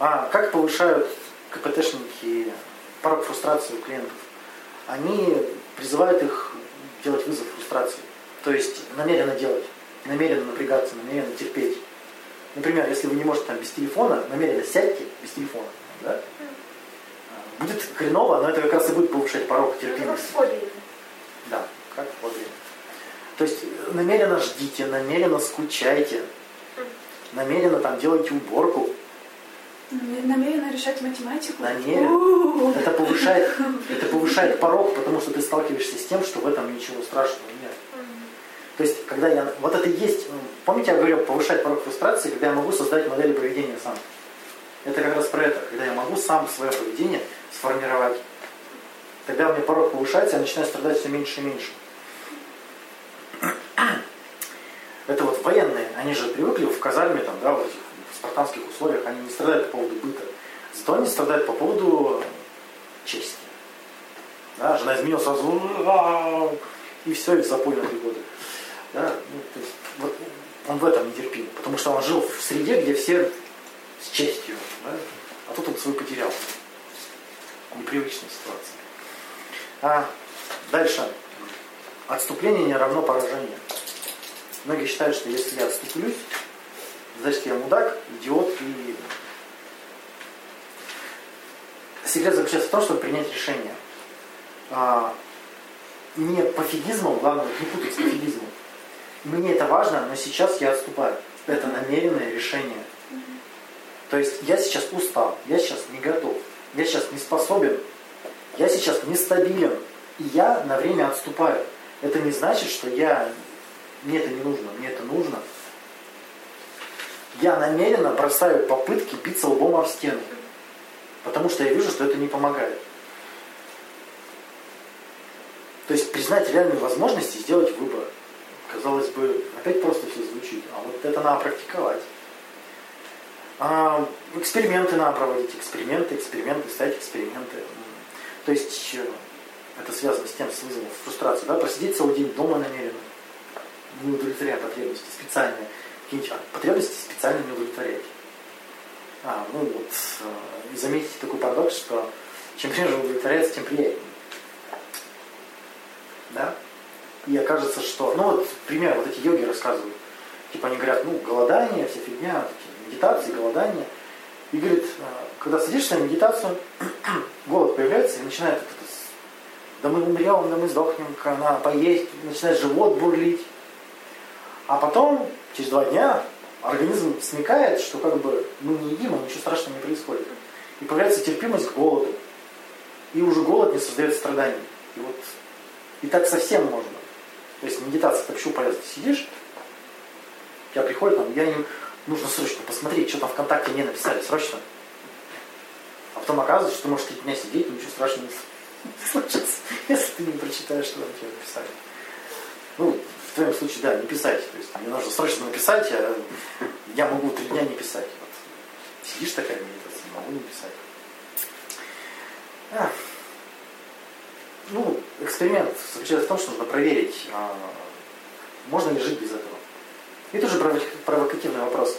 А как повышают КПТшники порог фрустрации у клиентов? Они призывают их делать вызов фрустрации. То есть намеренно делать, намеренно напрягаться, намеренно терпеть. Например, если вы не можете там без телефона, намеренно сядьте без телефона. Да? Будет хреново, но это как раз и будет повышать порог терпимости. Да, как фобия. То есть намеренно ждите, намеренно скучайте, намеренно там делайте уборку. Намеренно решать математику. Намеренно. Это повышает, это повышает порог, потому что ты сталкиваешься с тем, что в этом ничего страшного нет. То есть, когда я... Вот это и есть... ну, Помните, я говорил, повышать порог фрустрации, когда я могу создать модели поведения сам. Это как раз про это, когда я могу сам свое поведение сформировать. Тогда у меня порог повышается, я начинаю страдать все меньше и меньше. Это вот военные, они же привыкли в казарме, там, да, вот этих спартанских условиях, они не страдают по поводу быта. Зато они страдают по поводу чести. Да, жена изменила сразу, и все, и в запой на три года. Да, ну, то есть, вот, он в этом не терпим, потому что он жил в среде, где все с честью, да, а тут он свой потерял. Непривычная ситуация. А дальше. Отступление не равно поражение. Многие считают, что если я отступлюсь, значит я мудак, идиот и... Секрет заключается в том, чтобы принять решение. А, не пофигизмом, главное, не путать с пофигизмом. Мне это важно, но сейчас я отступаю. Это намеренное решение. То есть я сейчас устал, я сейчас не готов, я сейчас не способен, я сейчас нестабилен, и я на время отступаю. Это не значит, что я мне это не нужно, мне это нужно. Я намеренно бросаю попытки биться лбом об стену. Потому что я вижу, что это не помогает. То есть признать реальные возможности и сделать выбор. Казалось бы, опять просто все звучит, а вот это надо практиковать. А, эксперименты надо проводить, эксперименты, эксперименты, ставить эксперименты. То есть э, это связано с тем, с вызовом фрустрации, да, посидеть целый день дома намеренно, не удовлетворяя потребности специальные, какие-нибудь потребности специально не удовлетворять. А, ну вот, э, заметите такой парадокс, что чем реже удовлетворяется, тем приятнее. Да? И окажется, что, ну вот, пример, вот эти йоги рассказывают, типа они говорят, ну, голодание, вся фигня, такие, медитации, голодание. И говорит, э, когда садишься на медитацию, голод появляется и начинает это, да мы умрем, да мы сдохнем, на поесть, начинает живот бурлить. А потом, через два дня, организм смекает, что как бы мы не едим, а ничего страшного не происходит. И появляется терпимость к голоду. И уже голод не создает страданий. И вот и так совсем можно. То есть медитация это почему полезно? Ты сидишь, тебя приходит там, я им нужно срочно посмотреть, что там ВКонтакте мне написали, срочно. А потом оказывается, что ты можешь три дня сидеть, ничего страшного не случится, если ты не прочитаешь, что там тебе написали. Ну, в твоем случае, да, не писать. То есть мне нужно срочно написать, а я могу три дня не писать. Вот. Сидишь такая медитация, могу не писать. А. Ну, эксперимент заключается в том, что нужно проверить, а, можно ли жить без этого. И тоже провокативный вопрос.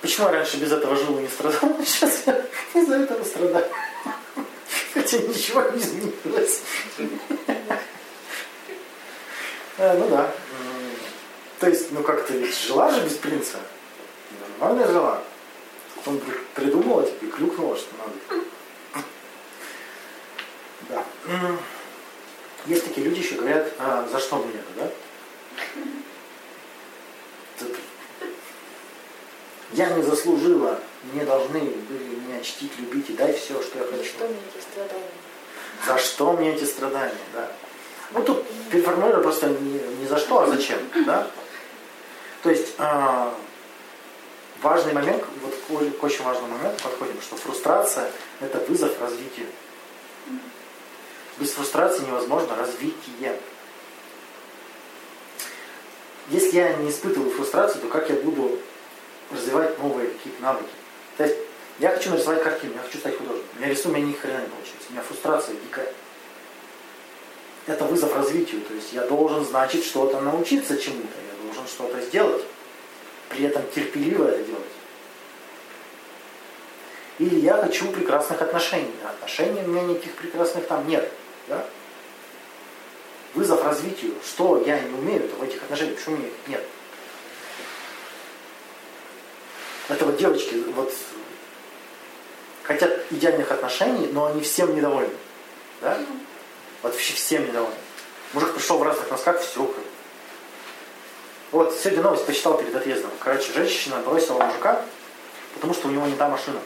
Почему я раньше без этого жил и не страдал, а сейчас я из-за этого страдаю? Хотя ничего не изменилось. А, ну да. То есть, ну как-то ведь жила же без принца. Нормально жила. Потом придумала тебе и клюкнула, что надо. Да. Есть такие люди еще говорят, а, за что мне это, да? Я не заслужила, мне должны были меня чтить, любить и дать все, что я хочу. За что мне эти страдания? За что мне эти страдания, да. Ну тут переформулирую просто не, не за что, а зачем, да? То есть э, важный момент, вот к, к очень важному моменту подходим, что фрустрация – это вызов развитию. Без фрустрации невозможно развитие. Если я не испытываю фрустрацию, то как я буду развивать новые какие-то навыки? То есть я хочу нарисовать картину, я хочу стать художником. Я рисую, у меня ни хрена не получается. У меня фрустрация дикая. Это вызов развитию. То есть я должен, значит, что-то научиться чему-то. Я должен что-то сделать. При этом терпеливо это делать. Или я хочу прекрасных отношений. А отношений у меня никаких прекрасных там нет. Да? Вызов развитию. Что я не умею в этих отношениях, почему меня их нет? Это вот девочки вот хотят идеальных отношений, но они всем недовольны. Да? Вообще всем недовольны. Мужик пришел в разных носках, все. Вот сегодня новость почитал перед отъездом. Короче, женщина бросила мужика, потому что у него не та машина.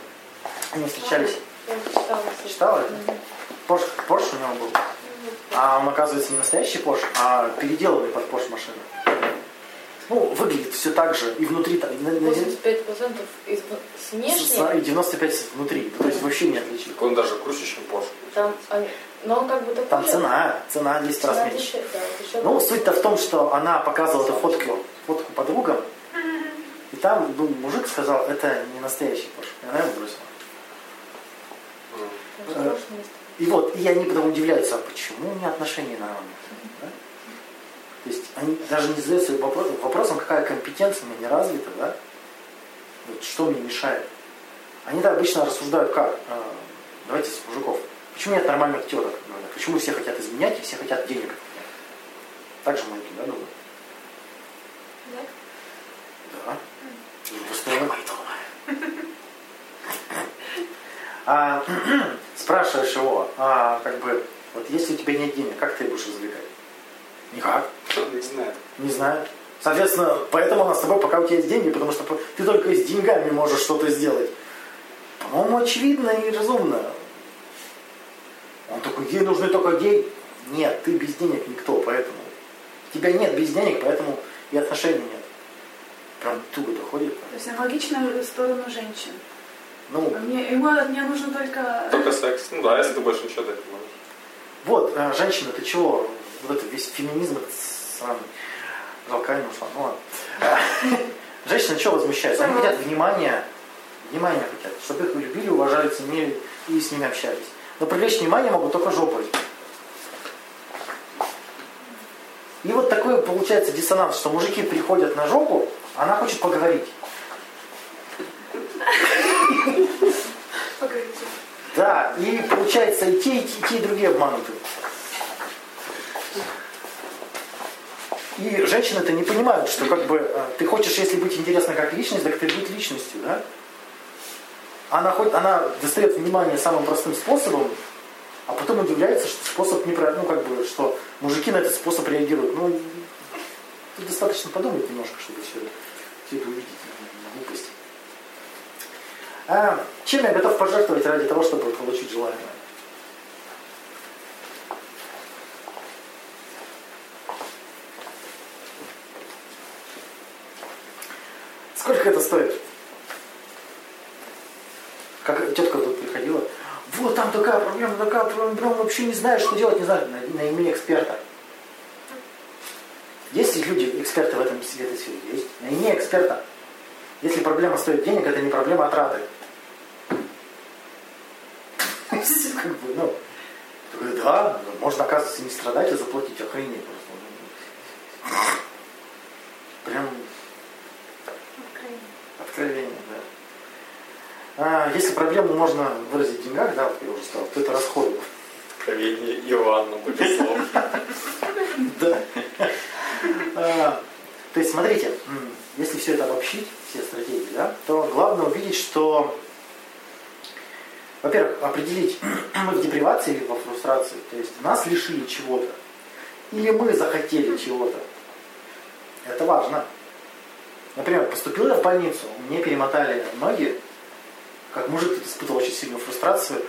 Они встречались. Я читала. Читала? Порш, Порш у него был. А он, оказывается, не настоящий Порш, а переделанный под Порш машину. Ну, выглядит все так же. И внутри там. на- на- 85% из с с- внешне, И 95 внутри. То есть вообще не отличить. Так он даже круче, чем Porsche. там, они- но он как бы такой Там цена, цена 10 раз Цена меньше. дешевле, да, вот еще Ну, суть-то в том, что она показывала эту фотку, фотку подругам, и там ну, мужик сказал, это не настоящий Порш. И она его бросила. Место. И вот, и они потом удивляются, а почему у меня отношения нормальные? Да? То есть они даже не задаются вопрос- вопросом, какая компетенция у меня не развита, да? Вот что мне мешает. Они да, обычно рассуждают как? А, давайте с мужиков. Почему нет нормальных говорят? Почему все хотят изменять и все хотят денег? Так же мужики, да, думают? Да? Да. Постоянно. А, спрашиваешь его, а, как бы, вот если у тебя нет денег, как ты будешь развлекать? Никак. Не знаю. Не знаю. Соответственно, поэтому она с тобой, пока у тебя есть деньги, потому что ты только с деньгами можешь что-то сделать. По-моему, очевидно и разумно. Он такой, ей нужны только деньги. Нет, ты без денег никто, поэтому. Тебя нет без денег, поэтому и отношений нет. Прям туго доходит. То есть аналогично в сторону женщин. Ну, Мне, ему от меня нужно только... Только секс. Ну да, если ты больше ничего дать не можешь. вот, э, женщина, ты чего? Вот это весь феминизм этот сраный. Ушла. Ну ладно. Женщины чего возмущаются? Они хотят внимания. Внимания хотят. Чтобы их любили, уважали, ценили и с ними общались. Но привлечь внимание могут только жопой. И вот такой получается диссонанс, что мужики приходят на жопу, а она хочет поговорить. Да, и получается и те, и те, и те, и другие обмануты. И женщины-то не понимают, что как бы э, ты хочешь, если быть интересной как личность, так ты быть личностью, да? Она, хоть, она достает внимание самым простым способом, а потом удивляется, что способ неправильный, ну как бы, что мужики на этот способ реагируют. Ну, тут достаточно подумать немножко, чтобы все, все это увидеть, глупость. А, чем я готов пожертвовать ради того, чтобы получить желаемое? Сколько это стоит? Как тетка тут приходила. Вот там такая проблема, такая проблема, вообще не знаю, что делать, не знаю. На- Найми эксперта. Есть люди, эксперты в этом в этой сфере? Есть. Найми эксперта. Если проблема стоит денег, это не проблема, а траты. Как бы, ну, да, можно, оказывается, не страдать, а заплатить охренеть просто. Прям откровение, да. А, если проблему можно выразить в деньгах, да, вот я уже сказал, то это расходы. Откровение Иоанна Богослов. Да. А, То есть, смотрите, если все это обобщить, все стратегии, да, то главное увидеть, что, во-первых, определить, мы в депривации или во фрустрации, то есть нас лишили чего-то, или мы захотели чего-то. Это важно. Например, поступил я в больницу, мне перемотали ноги, как мужик испытывал очень сильную фрустрацию,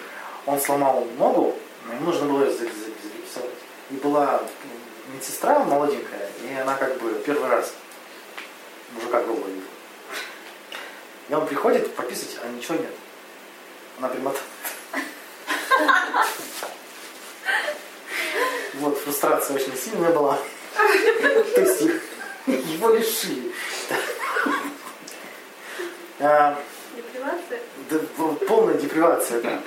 он сломал ногу, но ему нужно было ее за- за- загипсовать. И была медсестра молоденькая, и она как бы первый раз мужика голого видела. И он приходит прописывать, а ничего нет. Она примотала. Вот, фрустрация очень сильная была. То есть его лишили. А, Депривация? Да, в- полная депривация, да.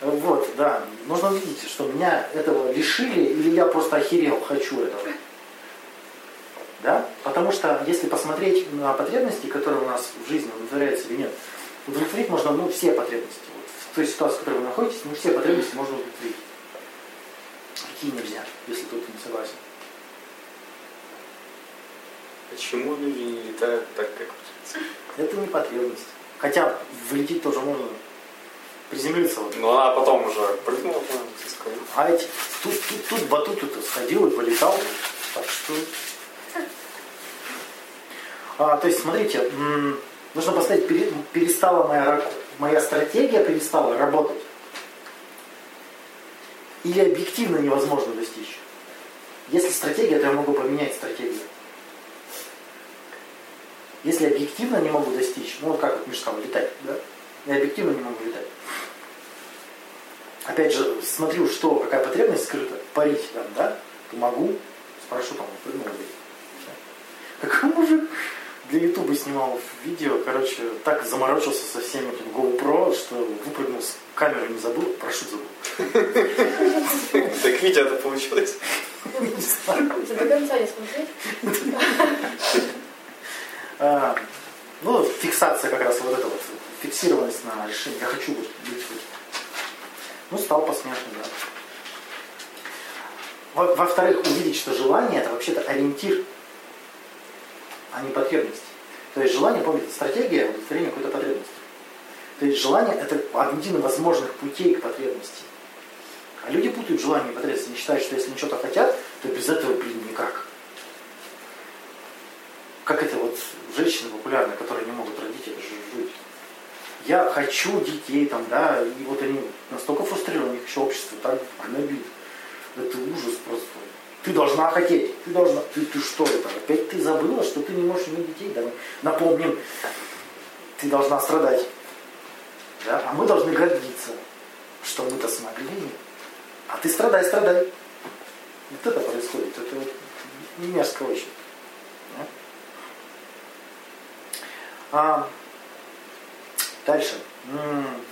Вот, да. Нужно увидеть, что меня этого лишили, или я просто охерел, хочу этого. Да? Потому что если посмотреть на потребности, которые у нас в жизни удовлетворяется или нет. Удовлетворить можно ну, все потребности. Вот в той ситуации, в которой вы находитесь, ну, все потребности можно удовлетворить. Какие нельзя, если кто-то не согласен. Почему люди не летают так, как птицы? Это не потребность. Хотя вылететь тоже можно. Приземлиться вот. Ну, а потом уже прыгнула скалу. А эти, тут, тут, тут батут тут сходил и полетал. Так что... А, то есть, смотрите, нужно поставить, пере- перестала моя, моя стратегия перестала работать. Или объективно невозможно достичь. Если стратегия, то я могу поменять стратегию. Если объективно не могу достичь, ну вот как вот Миша сказал, летать, да? Я объективно не могу летать. Опять же, смотрю, что, какая потребность скрыта, парить там, да? То могу, с парашютом прыгнул. и всё. Как мужик для Ютуба снимал видео, короче, так заморочился со всеми этим GoPro, что выпрыгнул с камеры не забыл, парашют забыл. Так Витя это получилось. Не знаю. Это до конца не смотреть. А, ну, фиксация как раз вот эта вот, фиксированность на решение. Я хочу быть, быть вот. Ну, стал посмешным, да. Во- Во-вторых, увидеть, что желание это вообще-то ориентир, а не потребность. То есть желание, помните, стратегия удовлетворения какой-то потребности. То есть желание это один из возможных путей к потребности. А люди путают желание и потребность. Они считают, что если они что-то хотят, то без этого, блин, никак как это вот женщины популярные, которые не могут родить, это. Я хочу детей там, да, и вот они настолько фрустрированы, их еще общество так гнобит. Это ужас просто. Ты должна хотеть, ты должна, ты, ты что это? Опять ты забыла, что ты не можешь иметь детей? Давай напомним, ты должна страдать. Да? А мы должны гордиться, что мы-то смогли. А ты страдай, страдай. Вот это происходит. Это мерзко очень. А, дальше.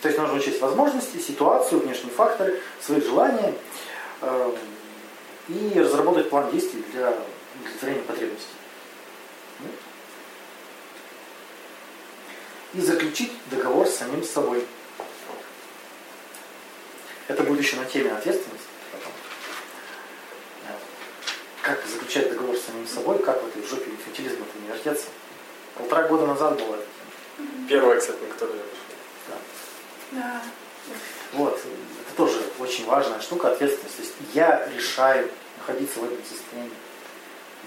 То есть нужно учесть возможности, ситуацию, внешние факторы, свои желания э, и разработать план действий для удовлетворения потребностей. И заключить договор с самим собой. Это будет еще на теме ответственности. Да. Как заключать договор с самим собой, как в этой жопе инфантилизма не вертеться. Полтора года назад было кстати, на которую я. Да. Да. Вот, это тоже очень важная штука, ответственность. То есть я решаю находиться в этом состоянии.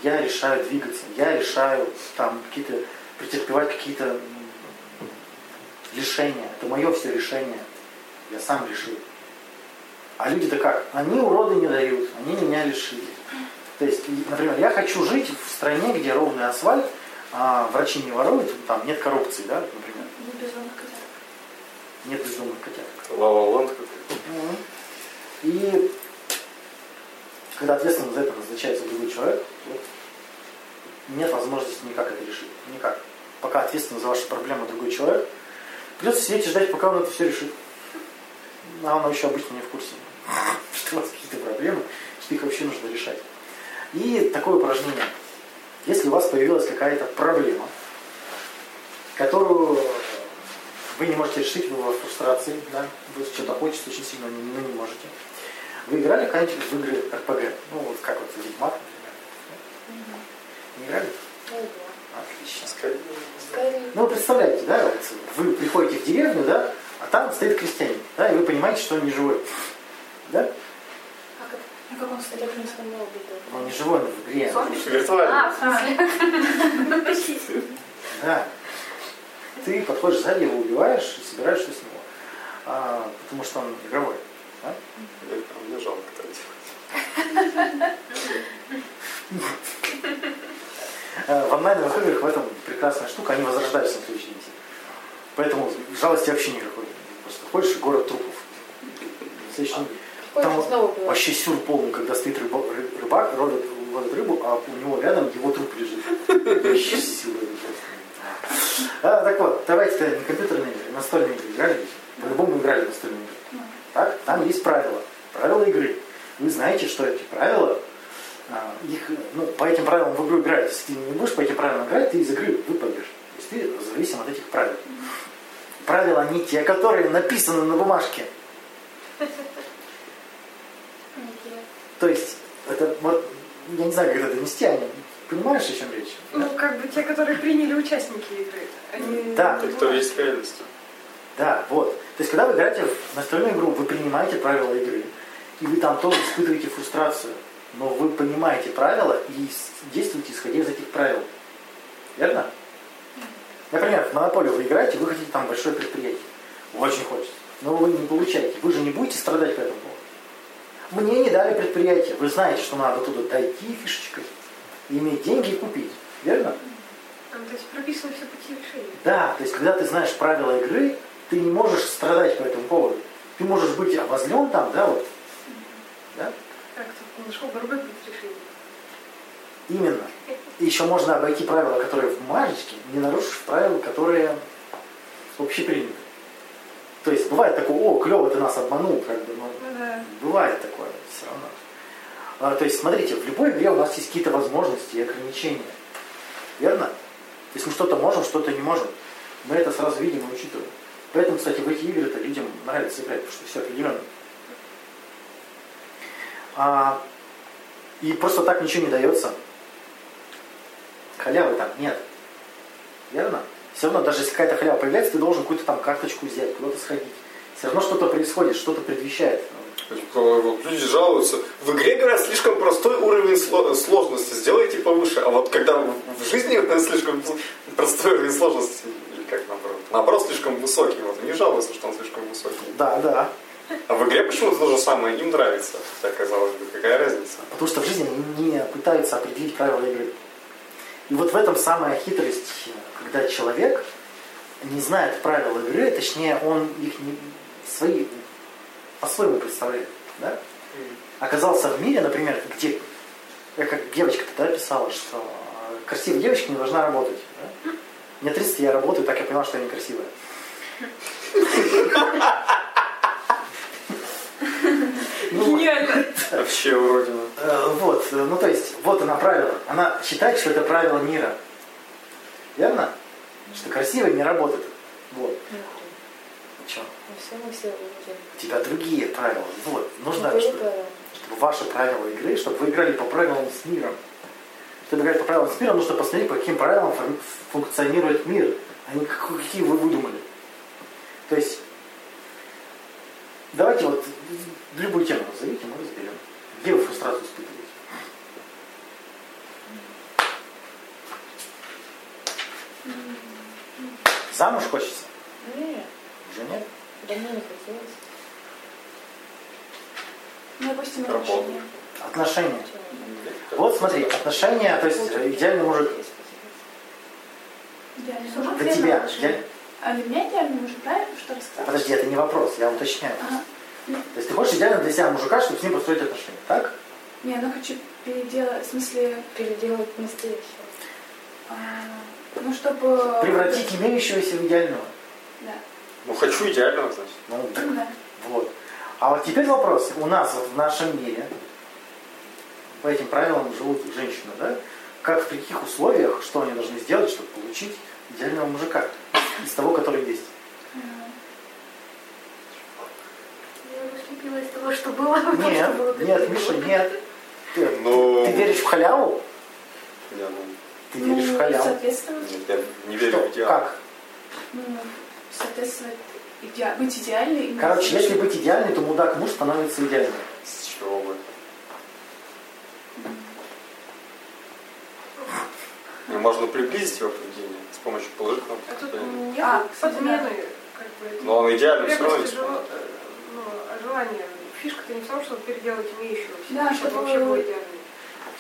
Я решаю двигаться. Я решаю там какие-то, претерпевать какие-то лишения. Это мое все решение. Я сам решил. А люди-то как? Они уроды не дают, они меня лишили. То есть, например, я хочу жить в стране, где ровный асфальт, а врачи не воруют, там нет коррупции, да, например. Не безумных котят. Нет бездомных котят. Мгм. И когда ответственным за это назначается другой человек, вот, нет возможности никак это решить. Никак. Пока ответственный за ваши проблемы другой человек, придется сидеть и ждать, пока он это все решит. А он еще обычно не в курсе, что у вас какие-то проблемы, что их вообще нужно решать. И такое упражнение. Если у вас появилась какая-то проблема, которую вы не можете решить, вы во фрустрации, да, вы что-то хотите очень сильно, но не можете. Вы играли когда-нибудь в игры РПГ? Ну, вот как вот Ведьмак, например. Не играли? Ну. Отлично. Скорее. Ну, вы представляете, да, вот вы приходите в деревню, да, а там стоит крестьянин, да, и вы понимаете, что он не живой. Да? Как не. Он не живой, он в игре. Виртуально. А, в смысле? Да. Ты подходишь сзади, его убиваешь и собираешь что с него. А, потому что он игровой. Да? Мне мне жалко это делать. Э, В онлайновых играх в этом прекрасная штука, они возрождаются на следующий день. Поэтому жалости вообще никакой. Просто ходишь в город трупов. Следующий Там вообще сюр полный, когда стоит рыба- ры- рыбак, ловит, ловит рыбу, а у него рядом его труп лежит. Вообще ужасная. А, так вот, давайте не компьютерные игры, настольные игры играли? По-любому играли в настольные игры. Так, там есть правила. Правила игры. Вы знаете, что эти правила, а, их, ну, по этим правилам в игру играть. Если ты не будешь по этим правилам играть, ты из игры выпадешь. есть ты зависим от этих правил. Правила не те, которые написаны на бумажке. То есть, это вот, я не знаю, как это донести, Аня. Понимаешь, о чем речь? Ну, как бы те, которые приняли участники игры. Они Да. Те, кто есть в реальности. Да, вот. То есть, когда вы играете в настольную игру, вы принимаете правила игры. И вы там тоже испытываете фрустрацию. Но вы понимаете правила и действуете, исходя из этих правил. Верно? Например, в монополию вы играете, вы хотите там большое предприятие. Очень хочется. Но вы не получаете. Вы же не будете страдать по этому. Мне не дали предприятие. Вы знаете, что надо туда дойти фишечкой, иметь деньги и купить. Верно? Там, то есть прописаны все пути решения. Да, то есть когда ты знаешь правила игры, ты не можешь страдать по этому поводу. Ты можешь быть обозлен там, да, вот. Да? Как ты нашел другой путь решения. Именно. И еще можно обойти правила, которые в бумажечке, не нарушив правила, которые общеприняты. То есть бывает такое, о, клево, ты нас обманул, как бы, ну, да. бывает такое все равно. А, то есть, смотрите, в любой игре у нас есть какие-то возможности и ограничения. Верно? То есть мы что-то можем, что-то не можем. Мы это сразу видим и учитываем. Поэтому, кстати, в эти игры-то людям нравится играть, потому что все определенно. А, и просто так ничего не дается. Халявы там нет. Верно? Все равно, даже если какая-то халява появляется, ты должен какую-то там карточку взять, куда-то сходить. Все равно что-то происходит, что-то предвещает. Люди жалуются. В игре, говорят, слишком простой уровень сло- сложности. Сделайте повыше. А вот когда в жизни слишком простой уровень сложности, или как наоборот, наоборот, слишком высокий. Вот они жалуются, что он слишком высокий. Да, да. А в игре почему-то то же самое им нравится. Хотя, казалось бы, какая разница? Потому что в жизни не пытаются определить правила игры. И вот в этом самая хитрость, когда человек не знает правил игры, точнее, он их не, свои, по-своему представляет. Да? Оказался в мире, например, где, э, как девочка тогда писала, что э, красивая девочка не должна работать. Да? Мне 30, я работаю, так я поняла, что я некрасивая. Гениально. Вообще уродина. Э, Вот, э, ну то есть, вот она правило. Она считает, что это правило мира. Верно? Что красиво не работает. Вот. Чё? Увидим. У тебя другие правила. Вот. Нужно, чтобы, чтобы ваши правила игры, чтобы вы играли по правилам с миром. Чтобы играть по правилам с миром, нужно посмотреть, по каким правилам фун- функционирует мир, а не как- какие вы выдумали. То есть, давайте вот любую тему назовите, мы разберем. Где вы фрустрацию испытываете? Замуж хочется? Нет, Уже нет? давно не хотелось. Ну, допустим, отношения. Отношения. Вот смотри, отношения, то есть э, идеальный мужик Идеальный Слушай, муж. для тебя. идеаль- А для меня идеальный муж, правильно, что рассказал? Подожди, это не вопрос, я уточняю. Ага. То есть ты хочешь идеально для себя мужика, чтобы с ним построить отношения, так? Не, ну хочу переделать, в смысле, Переделать настоящее. а, ну, чтобы... Превратить имеющегося в идеального. Да. Ну, хочу идеального, значит. Ну, так Ну, да. Вот. А вот теперь вопрос. У нас вот в нашем мире по этим правилам живут женщины, да? Как в каких условиях, что они должны сделать, чтобы получить идеального мужика из того, который есть? А, Я слепила из того, что было. Нет, нет, Миша, нет. Ты, Ну- ты веришь в халяву? Не, ну, Ты веришь в Ну, халяву? соответствовать, нет, я не верю Что? в идеал. Как? ну, соответствовать, иде- быть идеальной. и Короче, если быть идеальной, то мудак муж становится идеальным. С чего бы? Ну, можно приблизить его поведение с помощью положительного А тут нет А, подмены, как бы. Но он идеальный все ну, а желание. Фишка-то не в том, чтобы переделать имеющегося, Да, чтобы- вообще было идеально.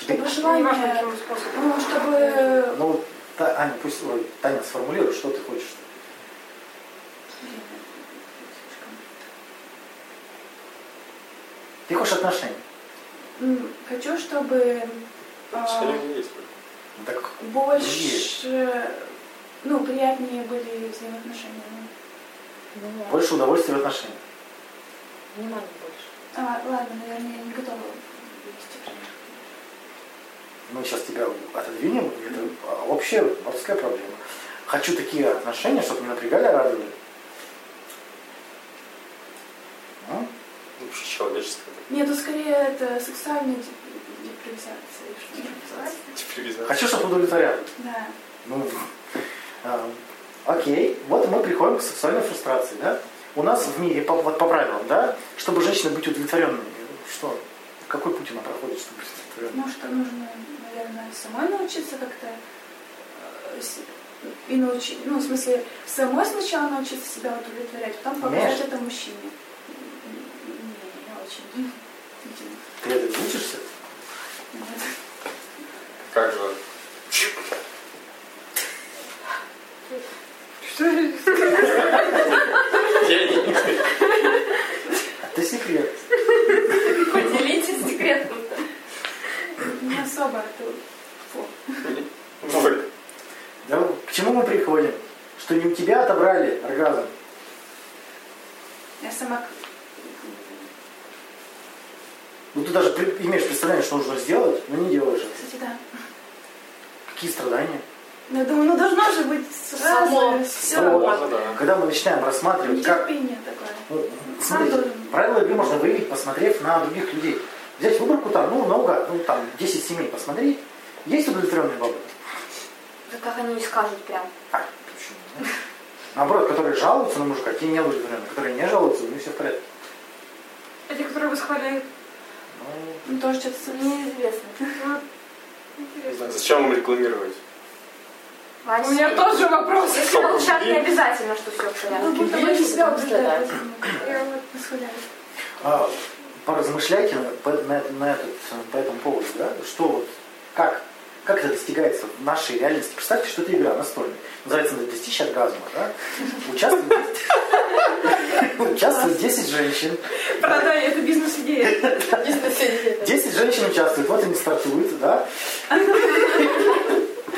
Чтобы желание... каким способом. Ну, чтобы... Ну, вот, Та- Аня, пусть ой, Таня сформулирует, что ты хочешь. Ты хочешь отношений? Хочу, чтобы а, Отношения есть. Ну, Так больше, ну, приятнее были взаимоотношения. ну. Больше удовольствия в отношениях. Внимания больше. А, ладно, наверное, я не готова вести пример. Мы сейчас тебя отодвинем, это общая морская проблема. хочу такие отношения, чтобы не напрягали, а радовали. Ну, Ну, человеческое. Нет, ну скорее это сексуальная деп- депривизация. Депривизация. Хочу, чтобы удовлетворяли. Да. Ну, а, окей, вот мы приходим к сексуальной фрустрации, да? У нас в мире, по, вот по правилам, да, чтобы женщины быть удовлетворенными, что, какой путь она проходит, чтобы быть удовлетворенной? Ну, что нужно, наверное, самой научиться как-то э, и научить, ну, в смысле, самой сначала научиться себя удовлетворять, потом показать это мужчине. Не, не очень. Ты это учишься? Нет. Как же? Что же? Я не- Это секрет. Поделитесь секретом-то. Не особо, это фу. Вот. Да, к чему мы приходим? Что не у тебя отобрали оргазм. Я сама... Ну ты даже имеешь представление, что нужно сделать, но не делаешь это. Кстати, да. Какие страдания? Ну, Я думаю, ну должно же быть Само. сразу все. Вот. Да. Когда мы начинаем рассматривать, как... Нетерпение такое. Ну, смотрите, должен. правила игры можно выявить, посмотрев на других людей. Взять выборку там, ну, много, ну, там, 10 семей посмотреть. Есть удовлетворенные бабы? Да как они не скажут прям. А, почему? Наоборот, которые жалуются на мужика, те не удовлетворенные. Которые не жалуются, у них все в порядке. А те, которые восхваляют. Ну, Ну, тоже что-то Неизвестно. Интересно. Зачем им рекламировать? Ваня, У меня тоже вопрос. Если молчат, не обязательно, что все в порядке. Ну, будто бы они себя убеждают. Я вот Восхваляют. а, поразмышляйте на, по, на- на этот, по этому поводу, да? Что вот, как, как это достигается в нашей реальности? Представьте, что это игра настольная. Называется «Достичь оргазма», да? Участвует, участвует 10 женщин. продай, это бизнес-идея. 10 женщин участвуют, вот они стартуют, да?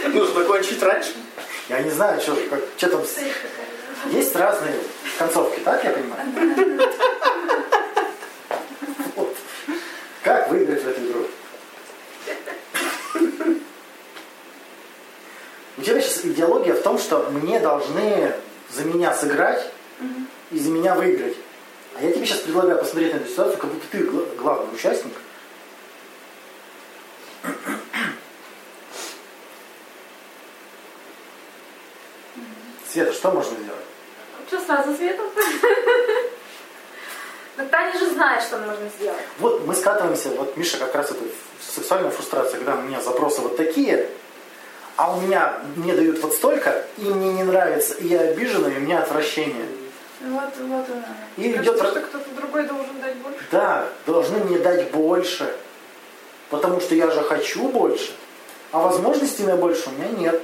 Нужно закончить раньше. Я не знаю, что, как, что там. с- Есть разные концовки, так я понимаю? Вот. Как выиграть в эту игру? У тебя сейчас идеология в том, что мне должны за меня сыграть и за меня выиграть. А я тебе сейчас предлагаю посмотреть на эту ситуацию, как будто ты гла- главный участник. Света, что можно сделать? Что сразу светом? Но Таня же знает, что нужно сделать. Вот мы скатываемся, вот Миша как раз это сексуальная фрустрация, когда у меня запросы вот такие, а у меня мне дают вот столько, и мне не нравится, и я обижена, и у меня отвращение. Вот, вот она. И идет... Кажется, что кто-то другой должен дать больше. Да, должны мне дать больше, потому что я же хочу больше, а возможностей на больше у меня нет.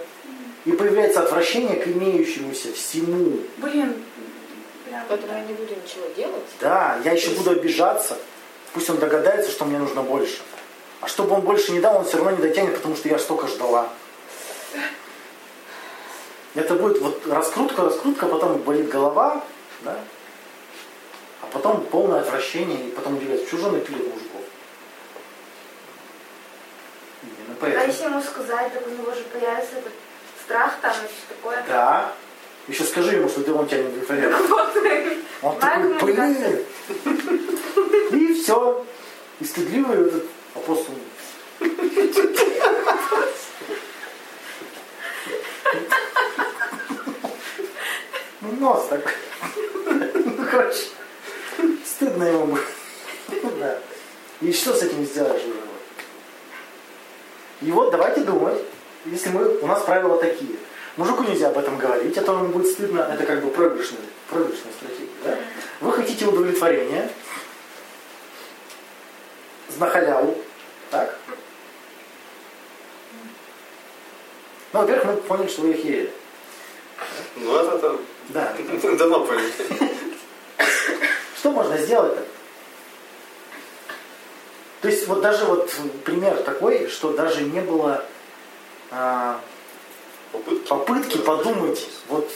И появляется отвращение к имеющемуся всему. Блин, прям... Поэтому я не буду ничего делать. Да, я еще буду обижаться. Пусть он догадается, что мне нужно больше. А чтобы он больше не дал, он все равно не дотянет, потому что я столько ждала. Это будет вот раскрутка, раскрутка, потом болит голова, да? А потом полное отвращение, и потом что же он пилит мужиков? Именно А поэтому. если ему сказать, так у него же появится этот страх там и все такое. Да. Еще скажи ему, что ты он тебя не удовлетворяет. Он такой, блин. И все. И стыдливый этот апостол. нос такой. Ну, короче, стыдно ему было. Ну, Да. И что с этим сделаешь уже? И вот давайте думать, если мы, у нас правила такие. Мужику нельзя об этом говорить, а то ему будет стыдно, это как бы проигрышная, проигрышная стратегия. Да? Вы хотите удовлетворения на халяву, так? Ну, во-первых, мы поняли, что вы охерели. Ну, это, Да. давно поняли. Что можно сделать-то? То есть вот даже вот пример такой, что даже не было а, Попытки. попытки подумать, вот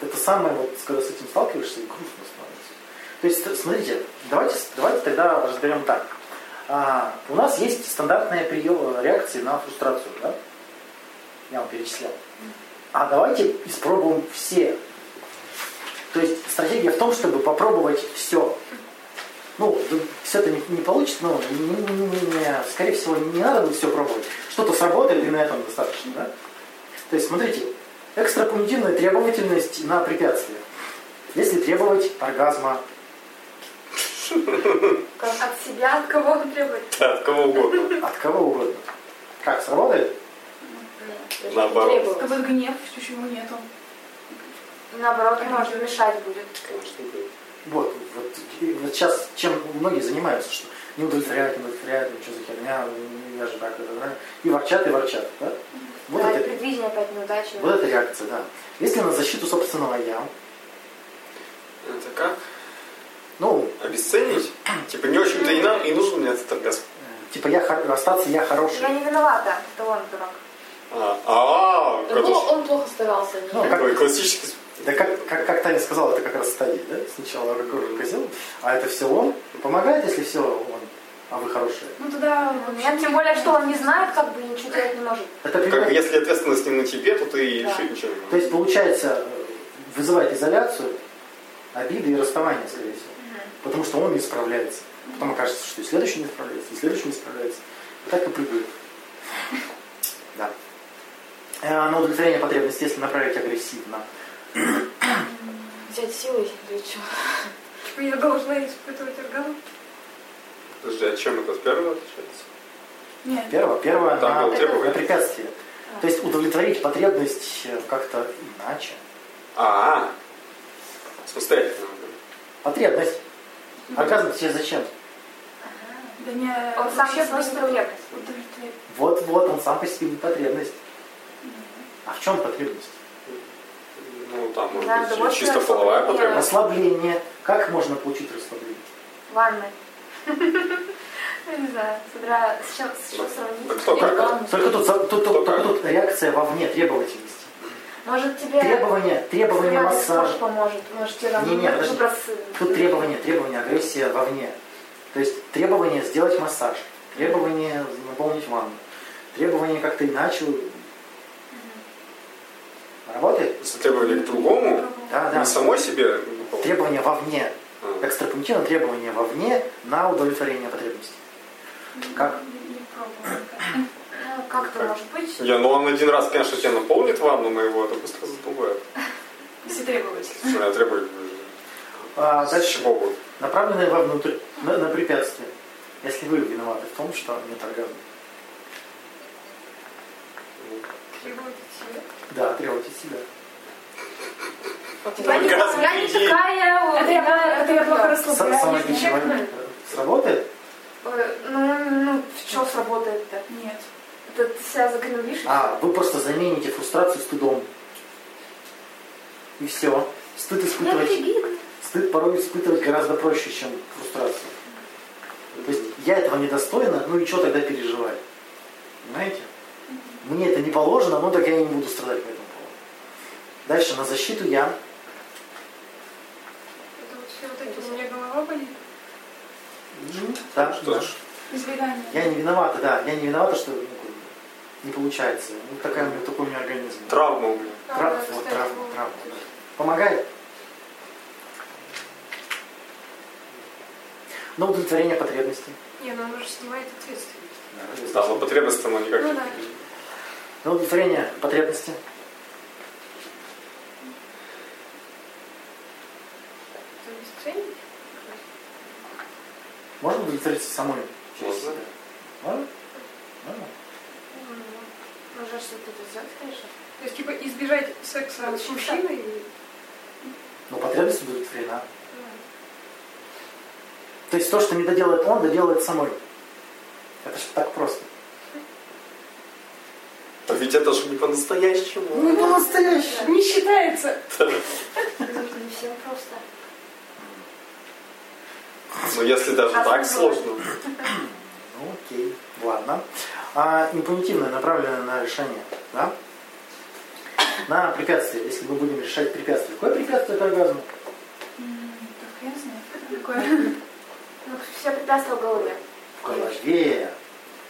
это самое, вот когда с этим сталкиваешься, и грустно становится. То есть, смотрите, давайте, давайте тогда разберем так. А, у нас есть стандартные приемы реакции на фрустрацию, да? Я вам перечислял. а давайте испробуем все. То есть стратегия в том, чтобы попробовать все. Ну, все это не, не получится, но не, не, не, не, скорее всего, не надо будет все пробовать. Что-то сработает, и на этом достаточно. Да? То есть, смотрите, экстрапунитивная требовательность на препятствие. Если требовать оргазма, от себя, от кого он требует? Да, от кого угодно. от кого угодно. Как, сработает? Наоборот. Требует. Как гнев, почему нету? Наоборот, может мешать будет. Конечно, будет. Вот, вот, вот сейчас чем многие занимаются, что не удовлетворяют, не удовлетворяют, ну что за херня, ну, я же так, это, да? и ворчат, и ворчат. Да? Вот, Да, и это, предвидение опять неудачи. вот эта реакция, да. Если на защиту собственного я, Это как? ну, Обесценить? Типа не очень-то и нам, и нужен мне этот оргазм. типа я остаться я хороший. Я не виновата, это он дурак. А, а, Ну, это ж он плохо старался. не- Ну, как- классический... Да как, как, как Таня сказала, это как раз стадия, да? Сначала рукой козел, а это все он. Помогает, если все он, а вы хорошие. Ну тогда Нет, тем более, что он не знает, как бы и ничего делать не может. Это Как пример- если ответственность не на тебе, то ты и Да. решить ничего не То есть получается вызывает изоляцию, обиды и расставание, скорее всего. Потому что он не справляется. Потом окажется, что и следующий не справляется, и следующий не справляется. И так и прыгает. Да. Э, На удовлетворение потребностей, если направить агрессивно. Взять силой что? Типа я должна испытывать оргазм? Подожди, а чем это первого отличается? Нет. Первое, первое Так, на, на препятствие. То есть удовлетворить потребность э, как-то иначе. А, самостоятельно. Потребность. Оргазм тебе зачем? Да не, Он сам вообще просто потребность. удовлетворить. Вот-вот, он сам по себе не потребность. А в чем потребность? Ну, там, может Да, быть, чисто половая потребность. Расслабление. Как можно получить расслабление? Ванной. Я не знаю, с чем, с чем сравнить. Как? Только тут, только тут реакция вовне, требовательность. Может тебе... Требование Сама массажа. поможет. Может тебе там... Не-не, подожди. выброс- Тут требование, требование, агрессия вовне. То есть требование сделать массаж, требование наполнить ванну, требование как-то иначе. Работает? Если требовали к другому, Да, да. не самой себе. Требование вовне. а, Экстрапунктивное требование вовне на удовлетворение потребностей. Как? Ну, как-то может быть. Я, ну он один раз, конечно, тебя наполнит ванну моего, это быстро задувает. Если я требую. А, С дальше. чего будет? Направленное вовнутрь, на, на препятствие. Если вы виноваты в том, что нет оргазма. Требовать от себя? Да, требуйте себя. Я не, я не такая... Это я, это я плохо расслабляюсь. Сработает? Ну, ну, в чем сработает-то? Нет. Это ты себя загневишь? А, вы просто замените фрустрацию стыдом. И все. Стыд испытывать, стыд порой испытывать гораздо проще, чем фрустрацию. То есть я этого недостойна, ну и что тогда переживать? Понимаете? Мне это не положено, ну так я и не буду страдать по этому поводу. Дальше на защиту я. Это вот все вот эти, у голова болит. Да, Что да. ж, Избегание. Я не виновата, да. Я не виновата, что ну, не получается. Ну, такая у меня, такой у меня организм. травма у меня. Да, Трав- да, вот, кстати, травма, вот. травма, да. Помогает? На удовлетворение потребностей. Не, ну оно же снимает ответственность. Да, но потребность она никак Ну не да. На удовлетворение потребностей. Это обесценить? Можно удовлетвориться самой через Можно. себя? Можно? Можно? Ну, Нужно что-то сделать, конечно. То есть, типа, избежать секса с мужчиной. Но потребность удовлетворена. То есть то, что не доделает он, доделает самой. Это же так просто. А ведь это же не по-настоящему. Не по-настоящему. Не считается. Не всем просто. Но если даже А так сложно. Ну, окей, ладно. А импунитивное, направленное на решение, да? На препятствие, если мы будем решать препятствие. Какое препятствие к оргазму? Так, я знаю. Какое? Ну, все препятствия в голове, В голове.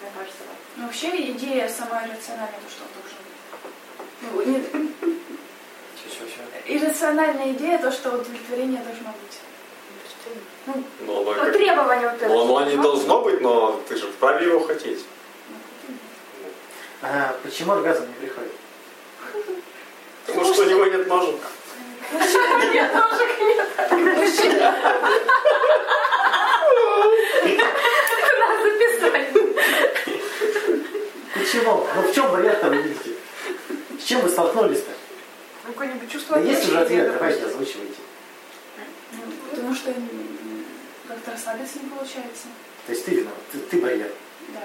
мне кажется. Ну, вообще идея сама иррациональная, то, что он должен быть. Ну, не- иррациональная идея, то, что удовлетворение должно быть. Ну, Ну, оно, ну, как- требование вот это. ну, оно не Ну, должно быть, но ты же вправе его хотеть. А почему оргазм не приходит? Потому что у него нет ножек. Надо записать. Почему? Ну в чем барьер-то вы видите? С чем вы столкнулись-то? Ну, какое-нибудь чувство Да есть уже ответ, давайте озвучивайте. Ну, Потому что как-то расслабиться не получается. То есть ты виноват, ты, ты барьер. Да.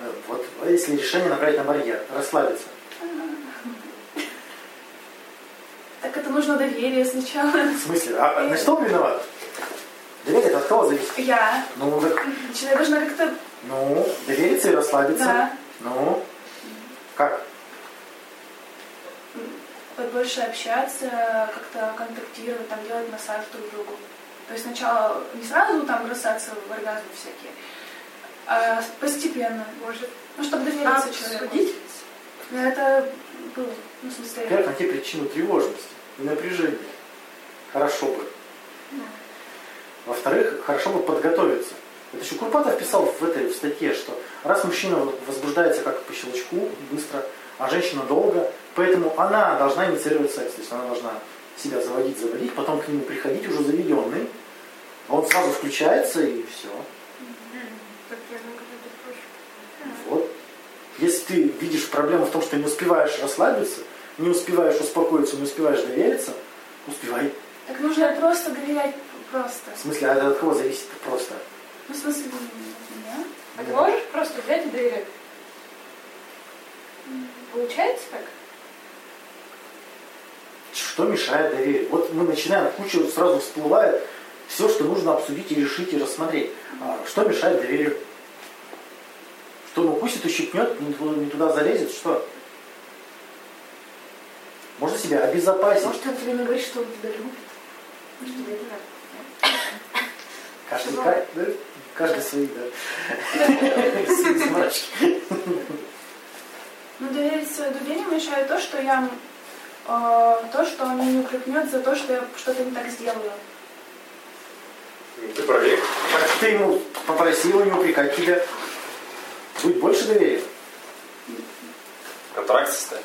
Э, Вот а если решение направить на барьер, расслабиться. Так это нужно доверие сначала. В смысле? А на что он виноват? Доверие от кого зависит? Я. Ну, так, Человек должна как-то... ну, довериться и расслабиться. Да. Ну, как? побольше общаться, как-то контактировать, там, делать массаж друг другу. То есть сначала не сразу там бросаться в оргазм всякие, а постепенно. Может, Ну, чтобы довериться человеку. обсудить? Ну, Это было, ну, в смысле... Во-первых, найти причину тревожности и напряжения. Хорошо бы. Во-вторых, хорошо бы подготовиться. Это еще Курпатов писал в этой в статье, что раз мужчина возбуждается как по щелчку, быстро, а женщина долго, поэтому она должна инициировать секс. То есть она должна себя заводить, заводить, потом к нему приходить уже заведенный. А он сразу включается и все. Вот. Если ты видишь проблему в том, что не успеваешь расслабиться, не успеваешь успокоиться, не успеваешь довериться, успевай. Так нужно просто доверять просто. В смысле, а это от кого зависит просто? Ну, в смысле, меня. А ты можешь просто взять и доверять? Получается так? Что мешает доверию? Вот мы начинаем, куча сразу всплывает все, что нужно обсудить и решить и рассмотреть. А что мешает доверию? Что, ну пусть ущипнет, не туда, не туда залезет, что? Можно себя обезопасить. Может, он тебе не говорит, что он тебя любит. Тебе это. Каждый, ка- да? Каждый свои, да. Ну, доверить свое доверие мешает то, что я... э, то, что он меня не укрепнет за то, что я что-то не так сделала. Ты проверь. Так ты ему попросила не упрекать тебя. Будет больше доверия. Контракт составь.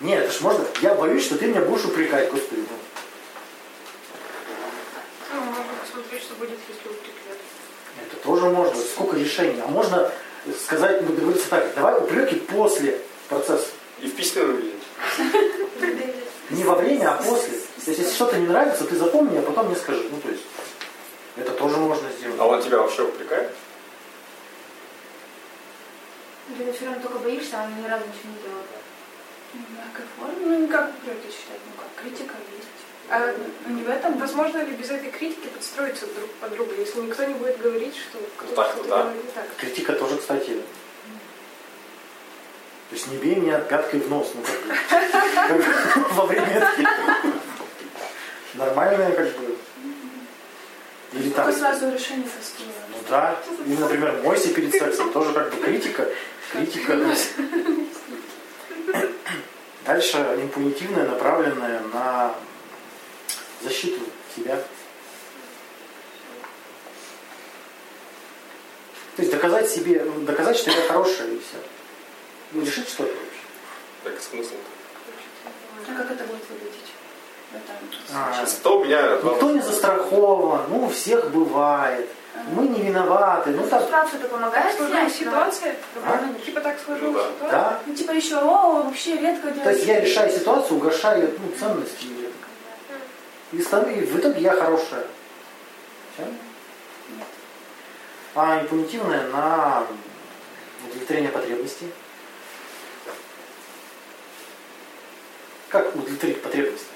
Нет, это ж можно. Я боюсь, что ты меня будешь упрекать, господи. ну. Ну, можно посмотреть, что будет, если упрекнет. Это тоже можно. Сколько решений. А можно сказать, ну, договориться так, давай упреки после процесса. И в письменном виде. Не во время, а после. То есть, если что-то не нравится, ты запомни, а потом мне скажи. Ну, то есть, это тоже можно сделать. А он тебя вообще упрекает? Ты все равно только боишься, а он ни разу ничего не делает. Не в мягкой форме. Ну, не как упреки считать, ну как, критика есть. А Ну, не в этом. возможно ли без этой критики подстроиться друг под друга, если никто не будет говорить, что кто-то так, что-то да. так? Критика тоже, кстати. То есть не бей меня пяткой в нос, ну как бы. Во время. Нормальное как бы. Или так. сразу решение простое. Ну да. Или, например, мойся перед сексом. Тоже как бы критика. Критика. Дальше импунитивная, направленная на защиту себя. То есть доказать себе, доказать, что я хорошая и все. Ну, решить что-то вообще. Так смысл. А как это будет выглядеть? А, у меня Никто не застрахован, ну у всех бывает. Мы не виноваты. Ну так, Ситуация это помогает Сложная ситуация, А? типа так сложилась Ну да. ситуация. да. Ну, типа еще, о, вообще редко делать. То есть я решаю ситуацию, угошаю ну, ценности. И, и в итоге я хорошая. Всё? А импунитивная на удовлетворение потребностей. Как удовлетворить потребности?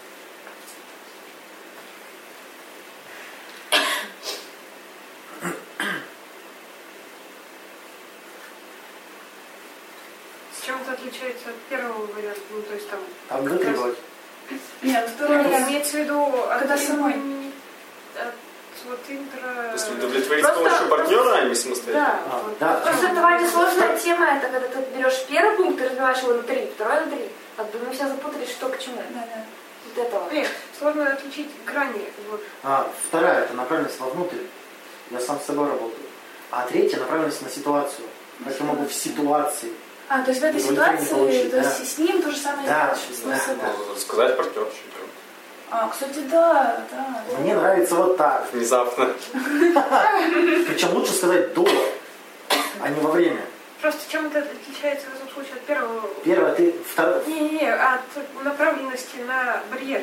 С чем это отличается от первого варианта? Ну, то есть там... Там вытребовать. Нет, второй вариант. имеется в виду... Когда самой. от вот интро... То есть удовлетворить с Просто- помощью партнера, а не самостоятельно? Да. А, да. Просто это сложная тема, это когда ты берешь первый пункт и разбиваешь его на три, второй на три. А то мы все запутались, что к чему. Да, да. вот этого. Нет, сложно отличить грани. Вот. А, вторая это направленность вовнутрь. Я сам с собой работаю. А третья направленность на ситуацию. Как я могу в ситуации. А, то есть в этой ситуации, получить, то есть да. с ним то же самое Да, сделать, да. да. Можно рассказать партнерше. А, кстати, да, да. Мне нравится вот так. Внезапно. Причем лучше сказать до, а не во время. Просто чем это отличается в этом случае от первого? Первое, ты второе. Не-не-не, от направленности на барьер.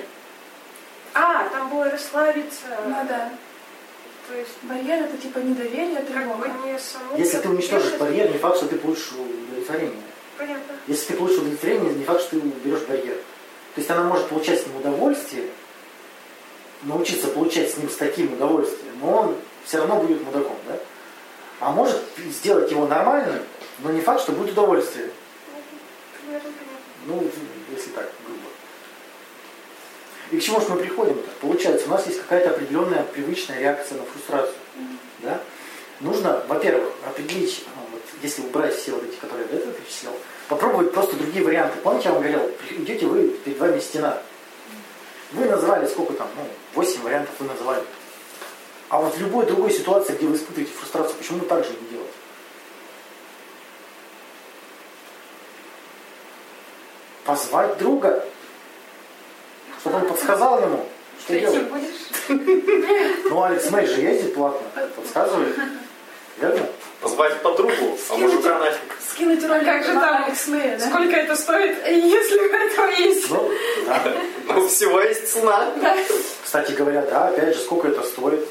А, там было расслабиться. Ну да. То есть Барьер это типа недоверие, как бы тревога. не само. Если ты уничтожишь барьер, не факт, что ты получишь удовлетворение. Понятно. Если ты получишь удовлетворение, не факт, что ты уберешь барьер. То есть она может получать с ним удовольствие, научиться получать с ним с таким удовольствием, но он все равно будет мудаком, да? А может сделать его нормальным, но не факт, что будет удовольствие. Ну, если так, грубо. И к чему же мы приходим-то? Получается, у нас есть какая-то определенная привычная реакция на фрустрацию. Да? Нужно, во-первых, определить, ну, вот, если убрать все вот эти, которые я до этого перечислил, попробовать просто другие варианты. Помните, я вам говорил, идете вы, перед вами стена. Вы назвали сколько там, ну, 8 вариантов вы называли. А вот в любой другой ситуации, где вы испытываете фрустрацию, почему так же не делать? Позвать друга, чтобы он подсказал ему, что Третьим делать. будешь? Ну, Алекс Мэй же ездит платно, подсказывает. Верно? Позвать подругу, а мужика нафиг. Скинуть ролик как же там? Алекс Мэя, да? Сколько это стоит, если у этого есть? Ну, да. Ну, всего есть цена. Кстати говоря, да, опять же, сколько это стоит?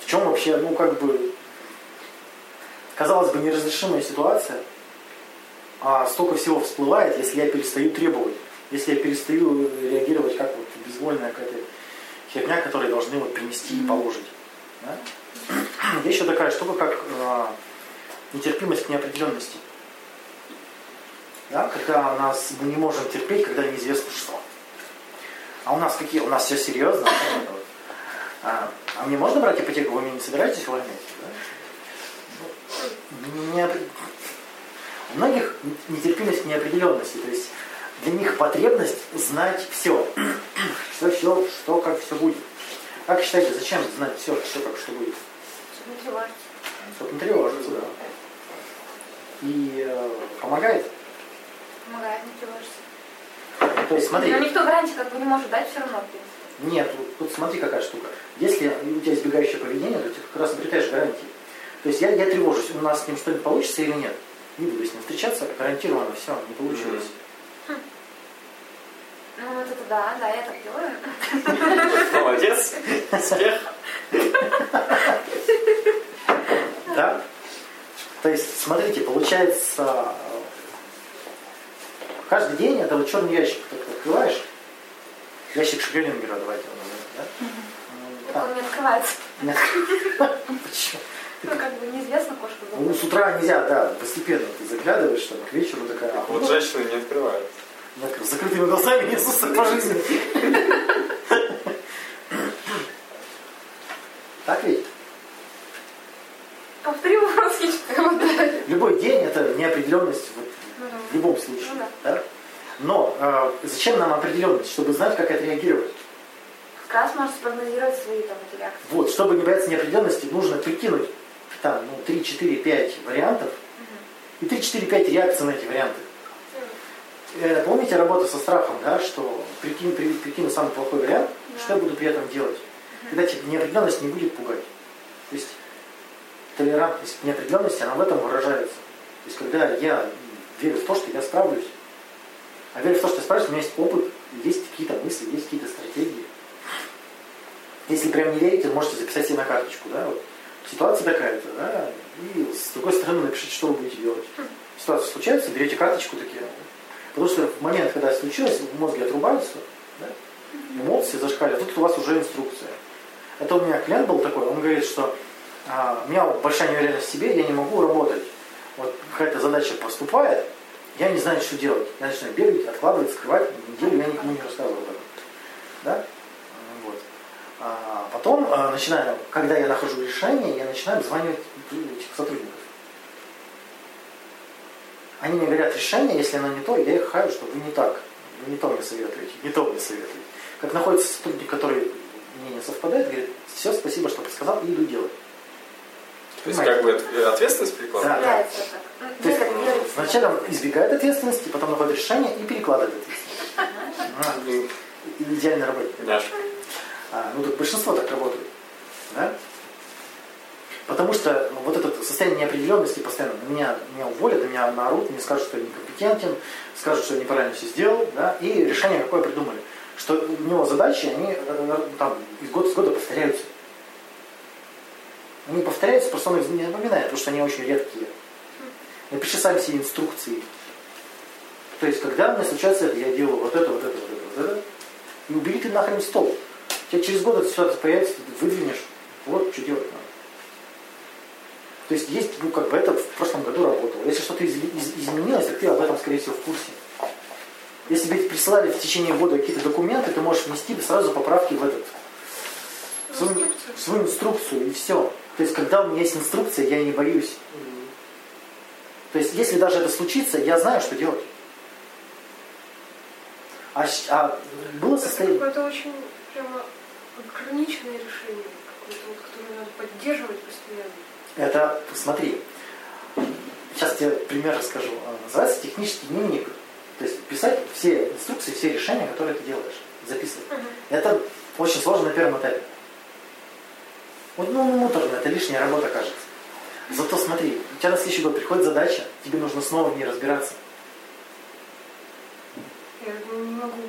В чем вообще, ну, как бы, казалось бы, неразрешимая ситуация, а столько всего всплывает, если я перестаю требовать, если я перестаю реагировать как вот безвольная какая-то херня, которую должны вот принести и положить. Да? Есть еще такая штука, как э, нетерпимость к неопределенности. Да? Когда нас мы не можем терпеть, когда неизвестно что. А у нас какие? У нас все серьезно. А, а мне можно брать ипотеку? Вы мне не собираетесь увольнять? Да? Ну, неопре- У многих нетерпимость к неопределенности. То есть для них потребность знать все. Все, все, что, как все будет. Как считаете, зачем знать все, что, как что будет? Чтобы не тревожиться. Чтобы не тревожиться, да. И э, помогает. Помогает не тревожиться. То есть смотри. Но никто гарантии как бы не может дать все равно, в принципе. Нет, вот тут смотри какая штука. Если у тебя избегающее поведение, то ты как раз обретаешь гарантии. То есть я, я тревожусь, у нас с ним что-нибудь получится или нет. Не буду с ним встречаться, гарантированно все, не получилось. Ну, вот это да, да, я так делаю. Молодец. Успех. Да? То есть, смотрите, получается, каждый день это вот черный ящик, ты открываешь, ящик Шрёдингера, давайте его назовем, да? Ну, Так он не открывается. Нет. Почему? Ну, как бы неизвестно, кошка Ну, с утра нельзя, да, постепенно ты заглядываешь, там, к вечеру такая, а Вот женщины не открывают. с закрытыми глазами несутся по жизни. Так ведь? Повтори вопрос. Любой день это неопределенность вот, Ну да. в любом случае. Ну да? Но э, зачем нам определенность? Чтобы знать, как отреагировать. Как раз можно спрогнозировать свои там эти реакции. Вот, чтобы не бояться неопределенности, нужно прикинуть там, ну, 3, 4, 5 вариантов и 3, 4, 5 реакций на эти варианты. Э, помните работу со страхом, да, что прикинь, при- прикину самый плохой вариант, что я буду при этом делать? Когда типа, неопределенность не будет пугать. То есть толерантность к неопределенности, она в этом выражается. То есть когда я верю в то, что я справлюсь, а верю в то, что я справлюсь, у меня есть опыт, есть какие-то мысли, есть какие-то стратегии. Если прям не верите, можете записать себе на карточку, да, вот. Ситуация такая-то, да, и с другой стороны напишите, что вы будете делать. Ситуация случается, берете карточку такие. Потому что в момент, когда случилось, в мозге отрубаются, да, эмоции зашкаливают, тут у вас уже инструкция. Это у меня клиент был такой, он говорит, что а, у меня большая неуверенность в себе, я не могу работать. Вот какая-то задача поступает, я не знаю, что делать. Я начинаю бегать, откладывать, скрывать, неделю я никому не рассказывал об этом. Да? Потом, а, начинаю, когда я нахожу решение, я начинаю обзванивать этих сотрудников. Они мне говорят решение, если оно не то, я их хаю, что вы не так вы не то мне советуете, не то мне советуете. Как находится сотрудник, который мнение совпадает, говорит, все, спасибо, что сказал, и иду делать. То есть как бы ответственность перекладывать? Да, да. Ну, То есть делать. сначала избегает ответственности, потом находит решение и перекладывает ответственность. А, Идеальный работник. А, ну, так большинство так работает. Да? Потому что ну, вот это состояние неопределенности постоянно. Меня, меня уволят, меня наорут, мне скажут, что я некомпетентен, скажут, что я неправильно все сделал. Да? И решение какое придумали. Что у него задачи, они э, там, из года в года повторяются. Они повторяются, просто он их не напоминает, потому что они очень редкие. Напиши сам себе инструкции. То есть, когда мне случается это, я делаю вот это, вот это, вот это, вот это. И убери ты нахрен стол. У тебя через год эта ситуация появится, ты выдвинешь. Вот что делать надо. То есть есть, ну как бы это в прошлом году работало. Если что-то из- из- изменилось, так ты об этом, скорее всего, в курсе. Если тебе присылали в течение года какие-то документы, ты можешь внести сразу поправки в этот в свою, в свою инструкцию и все. То есть, когда у меня есть инструкция, я не боюсь. То есть, если даже это случится, я знаю, что делать. А, а было Это состояние... какое-то очень прямо ограниченное решение, какое-то вот, которое надо поддерживать постоянно. Это, смотри, сейчас тебе пример расскажу. А, Называется технический дневник. То есть писать все инструкции, все решения, которые ты делаешь. Записывать. Это очень сложно на первом этапе. Вот, ну, ну, муторно, это лишняя работа, кажется. Зато смотри, у тебя на следующий год приходит задача, тебе нужно снова в ней разбираться. Я не могу.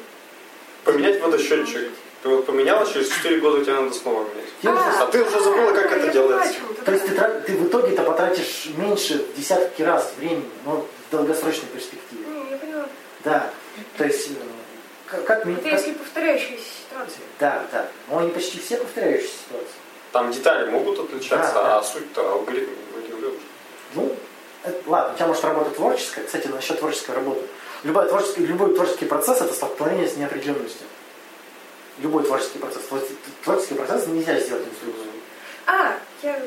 Поменять водосчетчик. Ты вот поменяла, через 4 года тебе надо снова менять. Нужно- А ты уже забыла, как А, это делается. То есть ты, ты в итоге-то потратишь меньше десятки раз времени, но в долгосрочной перспективе. Не, я поняла. Да. То есть, э, как, как мне... Это как- если повторяющаяся ситуация. Да, да. Но они почти все повторяющиеся ситуации. Там детали могут отличаться, Да, да. а суть-то алгоритм. Ну, это- ладно, у тебя может работа творческая. Кстати, насчет творческой работы. Любой творческий, любой творческий процесс это столкновение с неопределенностью. Любой творческий процесс. Твор- Творческий процесс нельзя сделать инструкцию. А, я...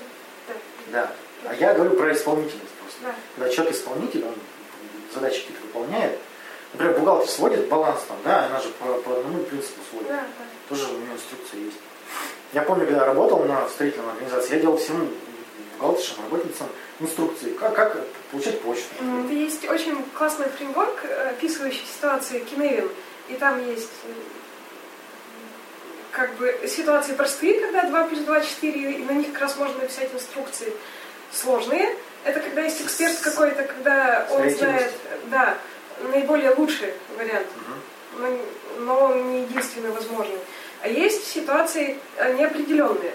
Да, Да. А я говорю про исполнительность просто. да. Когда человек исполнитель, он задачи какие-то выполняет. Например, бухгалтер сводит баланс там, да, она же по, по одному принципу сводит. Да, да. Тоже у нее инструкция есть. Я помню, когда я работал на строительной организации, я делал всем бухгалтершам, работницам инструкции, как, как получать почту. Есть очень классный фреймворк, э, описывающий ситуации Киневин. И там есть э, как бы ситуации простые, когда 2 плюс 2 4, и на них как раз можно написать инструкции. Сложные, это когда есть эксперт какой-то, когда он знает, да, наиболее лучший вариант, но, но он не единственный возможный. А есть ситуации э, неопределенные.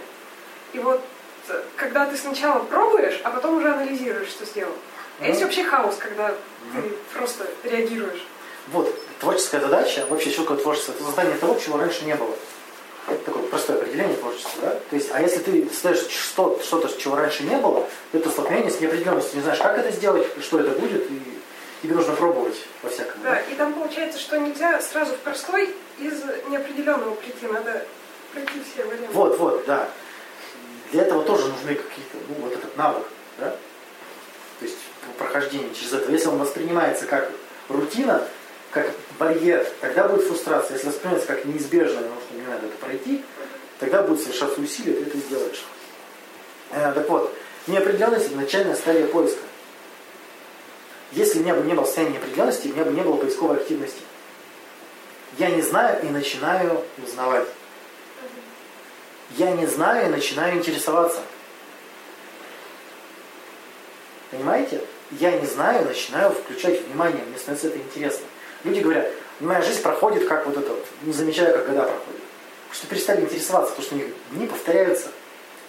И вот э, когда ты сначала пробуешь, а потом уже анализируешь, что сделал. А есть Ну. вообще хаос, когда ты просто реагируешь. Вот, творческая задача, вообще что такое творчество? Это создание того, чего раньше не было. Такое простое определение творчества, да? То есть, а если ты что- что-то, чего раньше не было, то это столкновение с неопределенностью. Не знаешь, как это сделать, и что это будет, и тебе нужно пробовать по всякому. Да, и там получается, что нельзя сразу в простой из неопределенного прийти, надо пройти все варианты. Вот, вот, да. Для этого тоже нужны какие-то, ну, вот этот навык, да? То есть прохождение через это. Если он воспринимается как рутина, как барьер, тогда будет фрустрация. Если воспринимается как неизбежное, что мне надо это пройти, тогда будет совершаться усилие, ты это сделаешь. Э, так вот, неопределенность – это начальная стадия поиска. Если у меня бы не было состояния неопределенности, у меня бы не было поисковой активности. Я не знаю и начинаю узнавать. Я не знаю и начинаю интересоваться. Понимаете? Я не знаю начинаю включать внимание, мне становится это интересно. Люди говорят, моя жизнь проходит как вот это вот, не замечая, как года проходят. Что перестали интересоваться, потому что у них дни повторяются.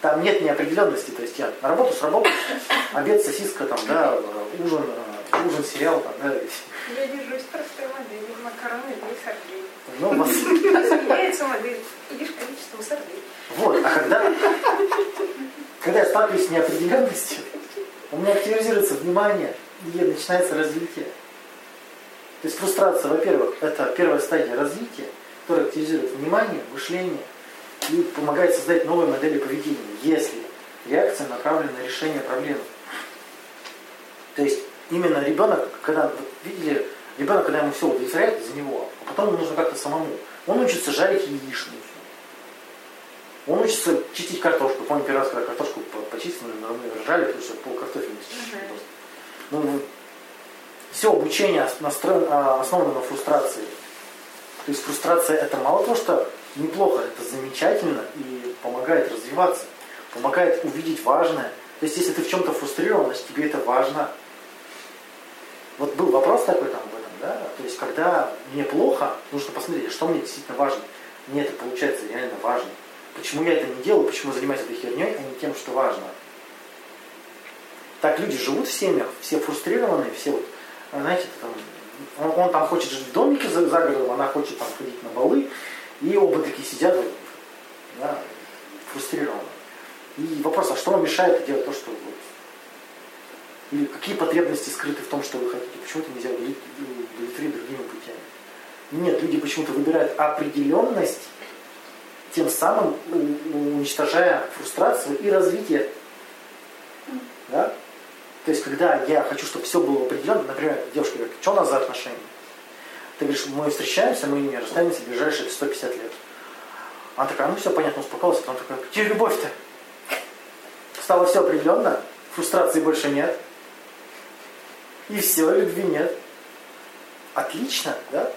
Там нет неопределенности. То есть я на работу с работы, обед, сосиска, там, да, ужин, э, ужин, сериал, там, да. Я держусь простой модели, макароны для сордей. Ну, у вас- Изменяется модель, едишь количеством сордей. Вот, а когда, когда я сталкиваюсь с неопределенностью, у меня активизируется внимание, и начинается развитие. То есть фрустрация, во-первых, это первая стадия развития, которая активизирует внимание, мышление и помогает создать новые модели поведения, если реакция направлена на решение проблемы. То есть именно ребенок, когда, видели, Ребенок, когда ему все удовлетворяет, за него, а потом ему нужно как-то самому. Он учится жарить яичницу. Он учится чистить картошку. Помню, первый раз, когда картошку по- почистили, мы ржали, потому что пол картофеля чистили просто. Ну, все обучение а, основано на фрустрации. То есть фрустрация это мало того, что неплохо, это замечательно и помогает развиваться, помогает увидеть важное. То есть если ты в чем-то фрустрирован, значит тебе это важно. Вот был вопрос такой там в этом, да? То есть когда мне плохо, нужно посмотреть, что мне действительно важно. Мне это получается реально важно. Почему я это не делаю, почему занимаюсь этой херней, а не тем, что важно. Так люди живут в семьях, все фрустрированные, все вот, а, знаете, там, он, он там хочет жить в домике за, за городом, она хочет там ходить на балы, и оба такие сидят, да, фрустрированно. И вопрос, а что вам мешает делать то, что вот, или какие потребности скрыты в том, что вы хотите, почему это нельзя удовлетворить удовлетворить другими путями? Нет, люди почему-то выбирают определенность, тем самым у- уничтожая фрустрацию и развитие. Да? То есть, когда я хочу, чтобы все было определенно, например, девушка говорит, что у нас за отношения? Ты говоришь, мы встречаемся, мы не расстанемся в ближайшие 150 лет. Она такая, ну все, понятно, успокоилась. Потом такая, где любовь-то? Стало все определенно, фрустрации больше нет. И все, любви нет. Отлично, да?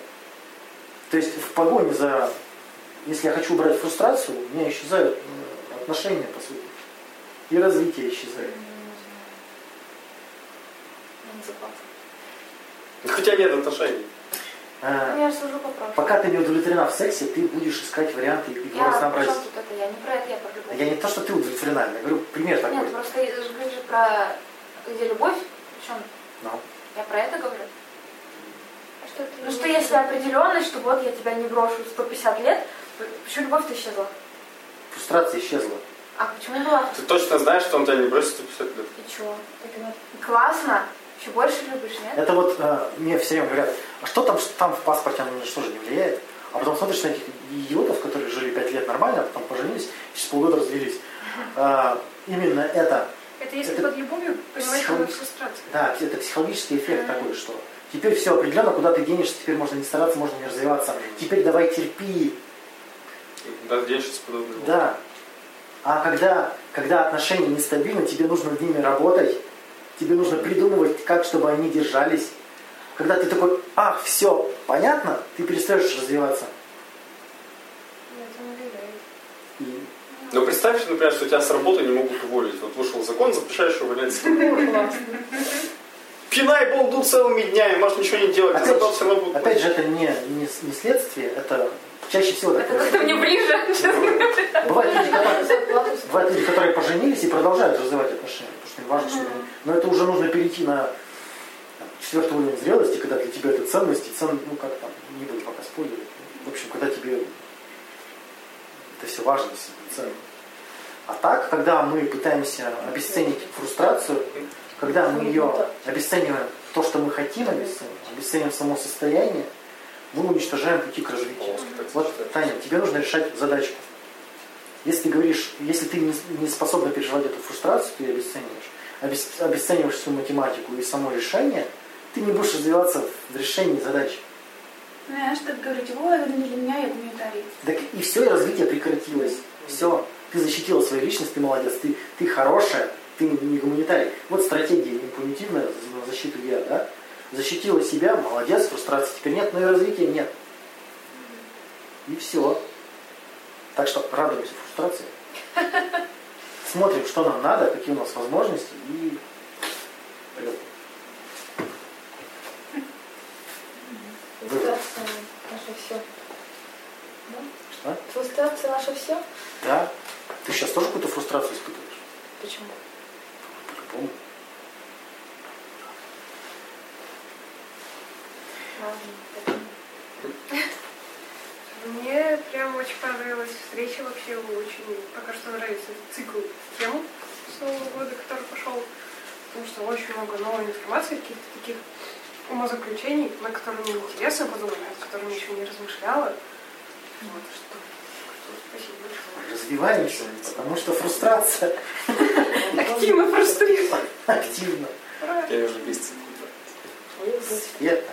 То есть в погоне за... Если я хочу убрать фрустрацию, у меня исчезают отношения, по сути. И развитие исчезает. Я согласна. Хотя нет отношений. А, Я служу попроще. Пока ты не удовлетворена в сексе, ты будешь искать варианты и Я, разнообразить. причем тут это, я не про это, я про любовь. Я не то, что ты удовлетворена, я говорю пример такой. Нет, просто я же говорю про где любовь, причем Ну. я про это говорю. А что ты Ну что если определенность, что вот я тебя не брошу 150 лет, почему любовь-то исчезла? Фрустрация исчезла. А почему была? Ты точно знаешь, что он тебя не бросит 150 лет. И чего? Классно, еще больше любишь, нет? Это вот э, мне все время говорят, а что там, там в паспорте, оно что же не влияет? А потом смотришь на этих идиотов, которые жили 5 лет нормально, а потом поженились, через полгода развелись. А, именно это, Это если Это под любовью это психологически- фрустрация. да, это психологический эффект такой, что теперь все определенно, куда ты денешься, теперь можно не стараться, можно не развиваться. Теперь давай терпи, Да, я сейчас подобный. Да. А когда, когда отношения нестабильны, тебе нужно над ними работать, тебе нужно придумывать, как, чтобы они держались. Когда ты такой, ах, все, понятно, ты перестаешь развиваться. И Но представь, что, например, что тебя с работы не могут уволить. Вот вышел закон, запрещаешь увольнять. Пинай балду целыми днями, можешь ничего не делать, Опять ты зато же- все равно будут опять же, это не, не, с- не следствие, это чаще всего так Это как-то мне ближе. Бывают люди, которые, бывают люди, которые поженились и продолжают развивать отношения, им важно, что они- Но это уже нужно перейти на четвертый уровень зрелости, когда для тебя это ценность, и цен, ну как там, не буду пока спойлерить. В общем, когда тебе это все важно, ценно. А так, когда мы пытаемся обесценить фрустрацию, когда мы ее обесцениваем, то, что мы хотим обесценить, обесцениваем само состояние, мы уничтожаем пути к развитию. Вот. Таня, тебе нужно решать задачку. Если ты говоришь, если ты не, способна переживать эту фрустрацию, ты ее обесцениваешь, обес- обесцениваешь всю математику и само решение, ты не будешь развиваться в решении задачи. Ну, Знаешь, так говорить, о, это не для меня, я гуманитарий. Так и все, и развитие прекратилось. Все, ты защитила свою личность, ты молодец, ты, ты хорошая, ты не, не гуманитарий. Вот стратегия импунитивная на защиту я, да? Защитила себя, молодец, фрустрации теперь нет, но и развития нет. И все. Так что радуемся фрустрации. Смотрим, что нам надо, какие у нас возможности и вперед. Фрустрация наше все. Что? Фрустрация наше все? Да? Ты сейчас тоже какую-то фрустрацию испытываешь? Почему? По-любому. Ладно. Мне прям очень понравилась встреча вообще, очень пока что нравится цикл тем с Нового года, который пошел, потому что очень много новой информации, каких-то таких умозаключений, на которые мне интересно подумать, над которыми еще не размышляла. Вот, что, спасибо большое. Развиваемся, потому что фрустрация Активно фрустрирует. активна. Ура! Я уже без цикла. Света.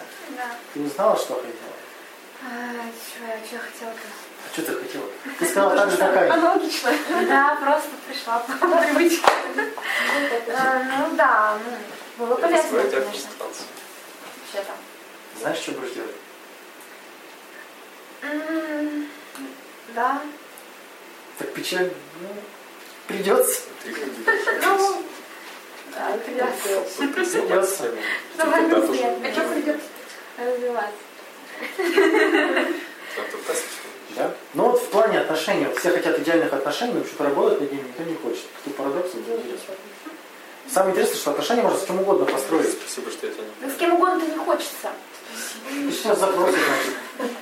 Ты узнала, что хотела? А, чего я еще хотела? А что ты хотела? Ты сказала так же, как Аня. Аналогично. Да, просто пришла по привычке. А, Ну да, ну, было полезно, конечно. консультация. Вообще там. Знаешь, что будешь делать? Да. Так печально. Ну, придется. Как Ну, да, придется. Придется. Давай А что придется развиваться? Да? Ну вот в плане отношений, вот все хотят идеальных отношений, но что-то работать над ними никто не хочет. Такой парадокс это интересно. Самое интересное, что отношения можно с кем угодно построить. Спасибо, что я тебя не... Да с кем угодно не хочется. Ты сейчас запросишь, значит.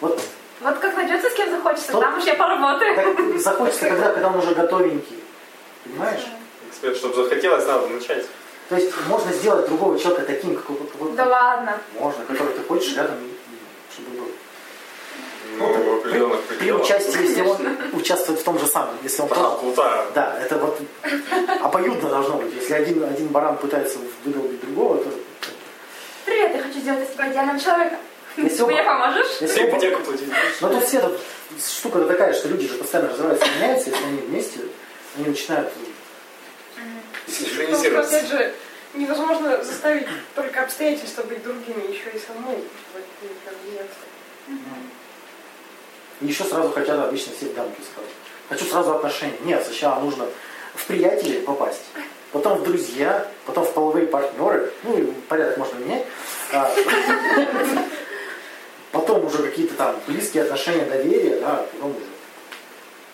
Вот Вот как найдется с кем захочется, Что? там уж я поработаю. так захочется, когда, когда он уже готовенький. Понимаешь? Эксперт, чтобы захотелось, надо начать. То есть можно сделать другого человека таким, какой Да ладно. можно, который ты хочешь рядом, и- и чтобы был. Ну, При пределах. участии, если он участвует в том же самом, если он А, тоже- плутая. Да, это вот обоюдно должно быть. Если один, один баран пытается выдолбить другого, то Привет, я хочу сделать из тебя идеального человека. если Ты мне поможешь? если Ты оба- ипотеку платить? Но тут все тут штука такая, что люди же постоянно развиваются, меняются, если они вместе, они начинают что, Синхронизироваться. опять же, невозможно заставить только обстоятельства быть другими, еще и нет. И еще сразу хотят обычно все дамки сразу. Хочу сразу отношения. Нет, сначала нужно в приятели попасть, потом в друзья, потом в половые партнеры. Ну, порядок можно менять. А, потом уже какие-то там близкие отношения, доверие, да, потом уже.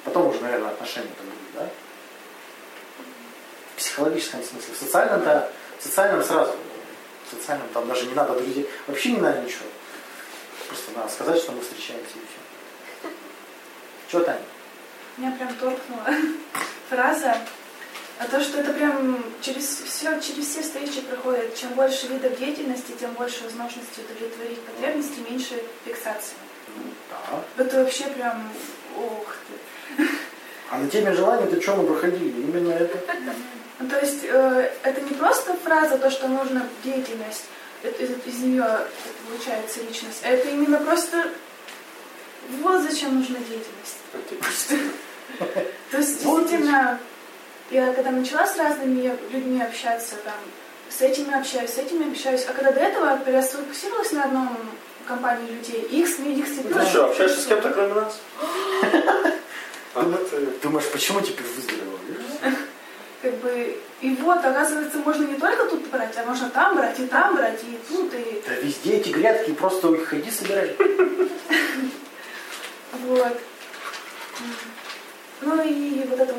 Потом уже, наверное, отношения там будут, да? В психологическом смысле. В социальном, да, в социальном сразу. В социальном там даже не надо друзей. Вообще не надо ничего. Просто надо сказать, что мы встречаемся и все. Что, Таня? Меня прям торкнула фраза о том, что это прям через все, через все встречи проходит. Чем больше видов деятельности, тем больше возможностей удовлетворить потребности, меньше фиксации. Ну, да. Это вообще прям, ох ты. А на теме желаний ты что мы проходили? Именно это. Ну, то есть э, это не просто фраза, то, что нужно деятельность, это- из, из нее получается личность, а это именно просто вот зачем нужна деятельность. То есть действительно, я когда начала с разными людьми общаться, там, с этими общаюсь, с этими общаюсь, а когда до этого я сфокусировалась на одном компании людей, их, с- их Ты сцепилось. что, общаешься с кем-то кроме нас? А, ты- Думаешь, почему теперь выздоровел? Как бы, и вот, оказывается, можно не только тут брать, а можно там брать, и там брать, и тут, и Да везде эти грядки, просто их ходи собирай. Вот. Ну и вот эта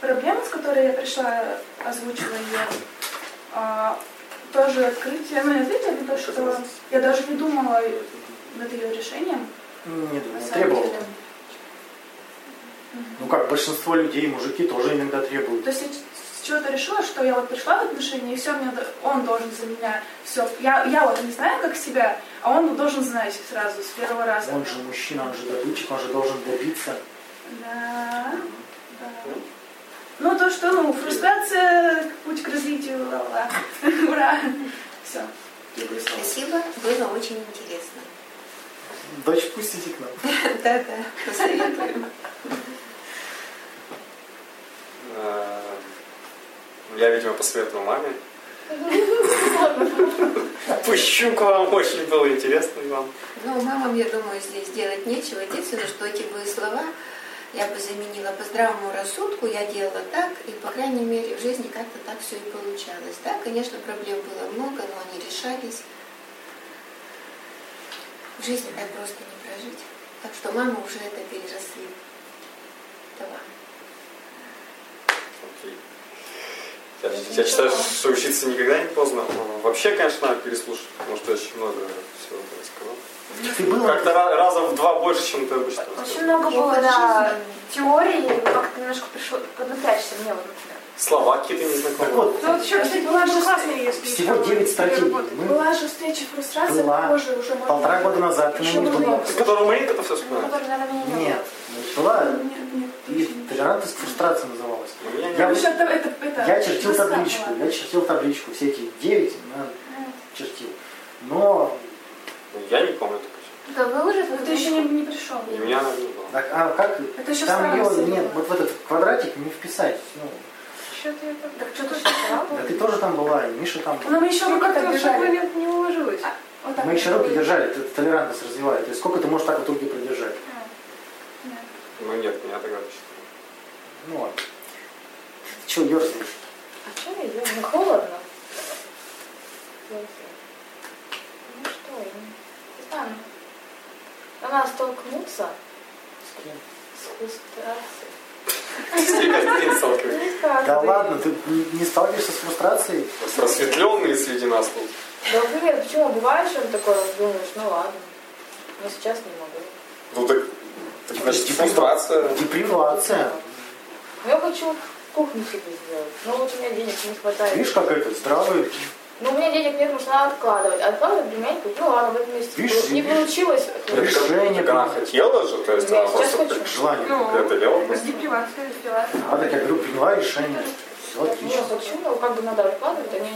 проблема, с которой я пришла, озвучила ее, а, тоже открытие, ну открытие, но то, что я даже не думала над ее решением. Не на думаю, самом требовал. деле. Ну как большинство людей, мужики тоже иногда требуют. То есть я с чего-то решила, что я вот пришла в отношения, и все, мне, он должен за меня все. Я, я вот не знаю, как себя, а он должен знать сразу, с первого раза. Он же мужчина, он же добытчик, он же должен добиться. Да, да. Ну, то, что, ну, фрустрация, путь к развитию, ла-ла. Ура! Все. Спасибо, было очень интересно. Дочь, пусть иди к нам. Да-да, посоветую. Э, Я, видимо, посоветовал маме. Пущу к вам, очень было интересно вам. Ну, мамам, я думаю, здесь делать нечего. Единственное, что эти бы слова я бы заменила по здравому рассудку, я делала так, и, по крайней мере, в жизни как-то так все и получалось. Да, конечно, проблем было много, но они решались. В жизни так просто не прожить. Так что мама уже это переросли. Окей. Я, я считаю, что учиться никогда не поздно. Но Вообще, конечно, надо переслушать, потому что очень много всего рассказал. Ты был Как-то ра- раза в два больше, чем ты обычно Очень много было, да, теории, как-то немножко пришло поднапрячься мне, вот, например. Слова какие-то Так незнакомые. вот, Ну вот еще, кстати, была же классная, если всего еще 9 стратегий. Мы Была же встреча фрустрации, Была. позже уже можно... полтора года назад ты на Еще было. была. С которого мы это все Ну, не Нет, была Нет, нет, и толерантность к фрустрации называлась. У меня не Я Ну, что это, это, это, Я чертил табличку, была. я чертил табличку, все эти девять я чертил. Но Ну, я не помню такого. Да вы уже Но ты еще не, не пришел. У меня она не было. А, а как? Это еще Там ее, нет, вот в этот квадратик не вписать. Ну, Что-то я так... Так что-то что да ты тоже там была, и Миша там был. Но мы еще Ну, руки как-то держали. не уложилось. Вот так Мы еще вот. руки держали, это толерантность развивает. То есть сколько ты можешь так вот руки продержать? Ну нет, меня тогда точно. Ну ладно. Ты чего ерзаешь? А что я делаю? Ну холодно. Ну что, я не знаю. Надо столкнуться С кем? с фрустрацией. Да ладно, ты не сталкиваешься с фрустрацией? Просветленные среди нас тут. Да нет, почему? Бывает, что такое думаешь, ну ладно. Но сейчас не могу. Ну так, так значит, фрустрация. Депривация. Но я хочу кухню себе сделать. Но вот у меня денег не хватает. Видишь, как это здравый. Но у меня денег нет, надо откладывать. А Откладывать для меня, ну ладно, в этом месяце Видишь, не получилось. Решение Так она хотела же, то есть она сейчас просто хочу. так желание. Ну, преодолела. с депривацией сделать. А так я говорю, приняла решение. Все Ну, отлично. хочу, но как бы надо откладывать, а не,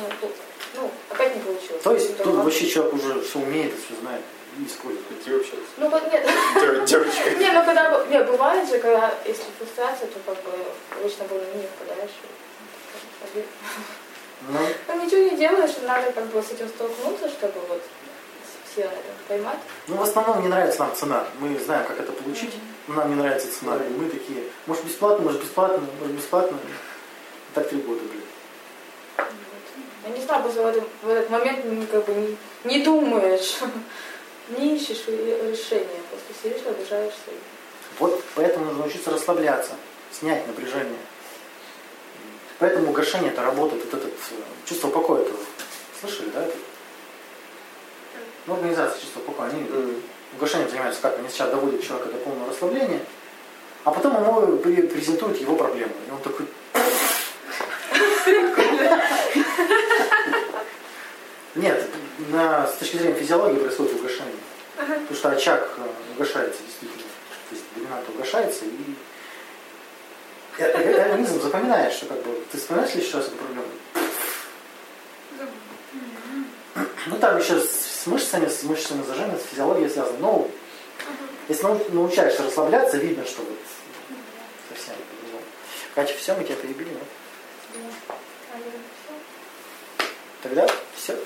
ну, опять не получилось. То есть Ну, тут вообще человек уже все умеет, все знает и использует. Иди вообще. Ну, вот нет. Дев- Девочка. Не, ну когда, не, бывает же, когда, если фрустрация, то как бы обычно было не впадаешь. Ну, Ну, ничего не делаешь, надо как бы с этим столкнуться, чтобы вот все это поймать. ну, в основном не нравится нам цена. Мы знаем, как это получить. но Нам не нравится цена. И мы такие, может бесплатно, может бесплатно, может бесплатно. И так три года, блин. Я не знаю, просто в, этом, в этот момент как бы не, не думаешь, не ищешь ре- решения, просто сидишь, обижаешься. Вот поэтому нужно учиться расслабляться, снять напряжение. Поэтому гашение это работает, вот это э, чувство покоя. Это, слышали, да? Это? Ну, организация чувства покоя, они М. Угошением занимаются как? Они сначала доводят человека до полного расслабления, а потом ему презентуют его проблему. И он такой... Нет, на, с точки зрения физиологии происходит угошение. Потому что очаг э, угошается действительно. То есть доминант угошается и организм запоминает, что как бы ты вспоминаешь ли сейчас эту проблему? Ну там еще с мышцами, с мышцами зажимы, с физиологией связано. Ну, если нау- научаешься расслабляться, видно, что вот совсем по-другому. Катя, все, мы тебя перебили, да? Тогда все.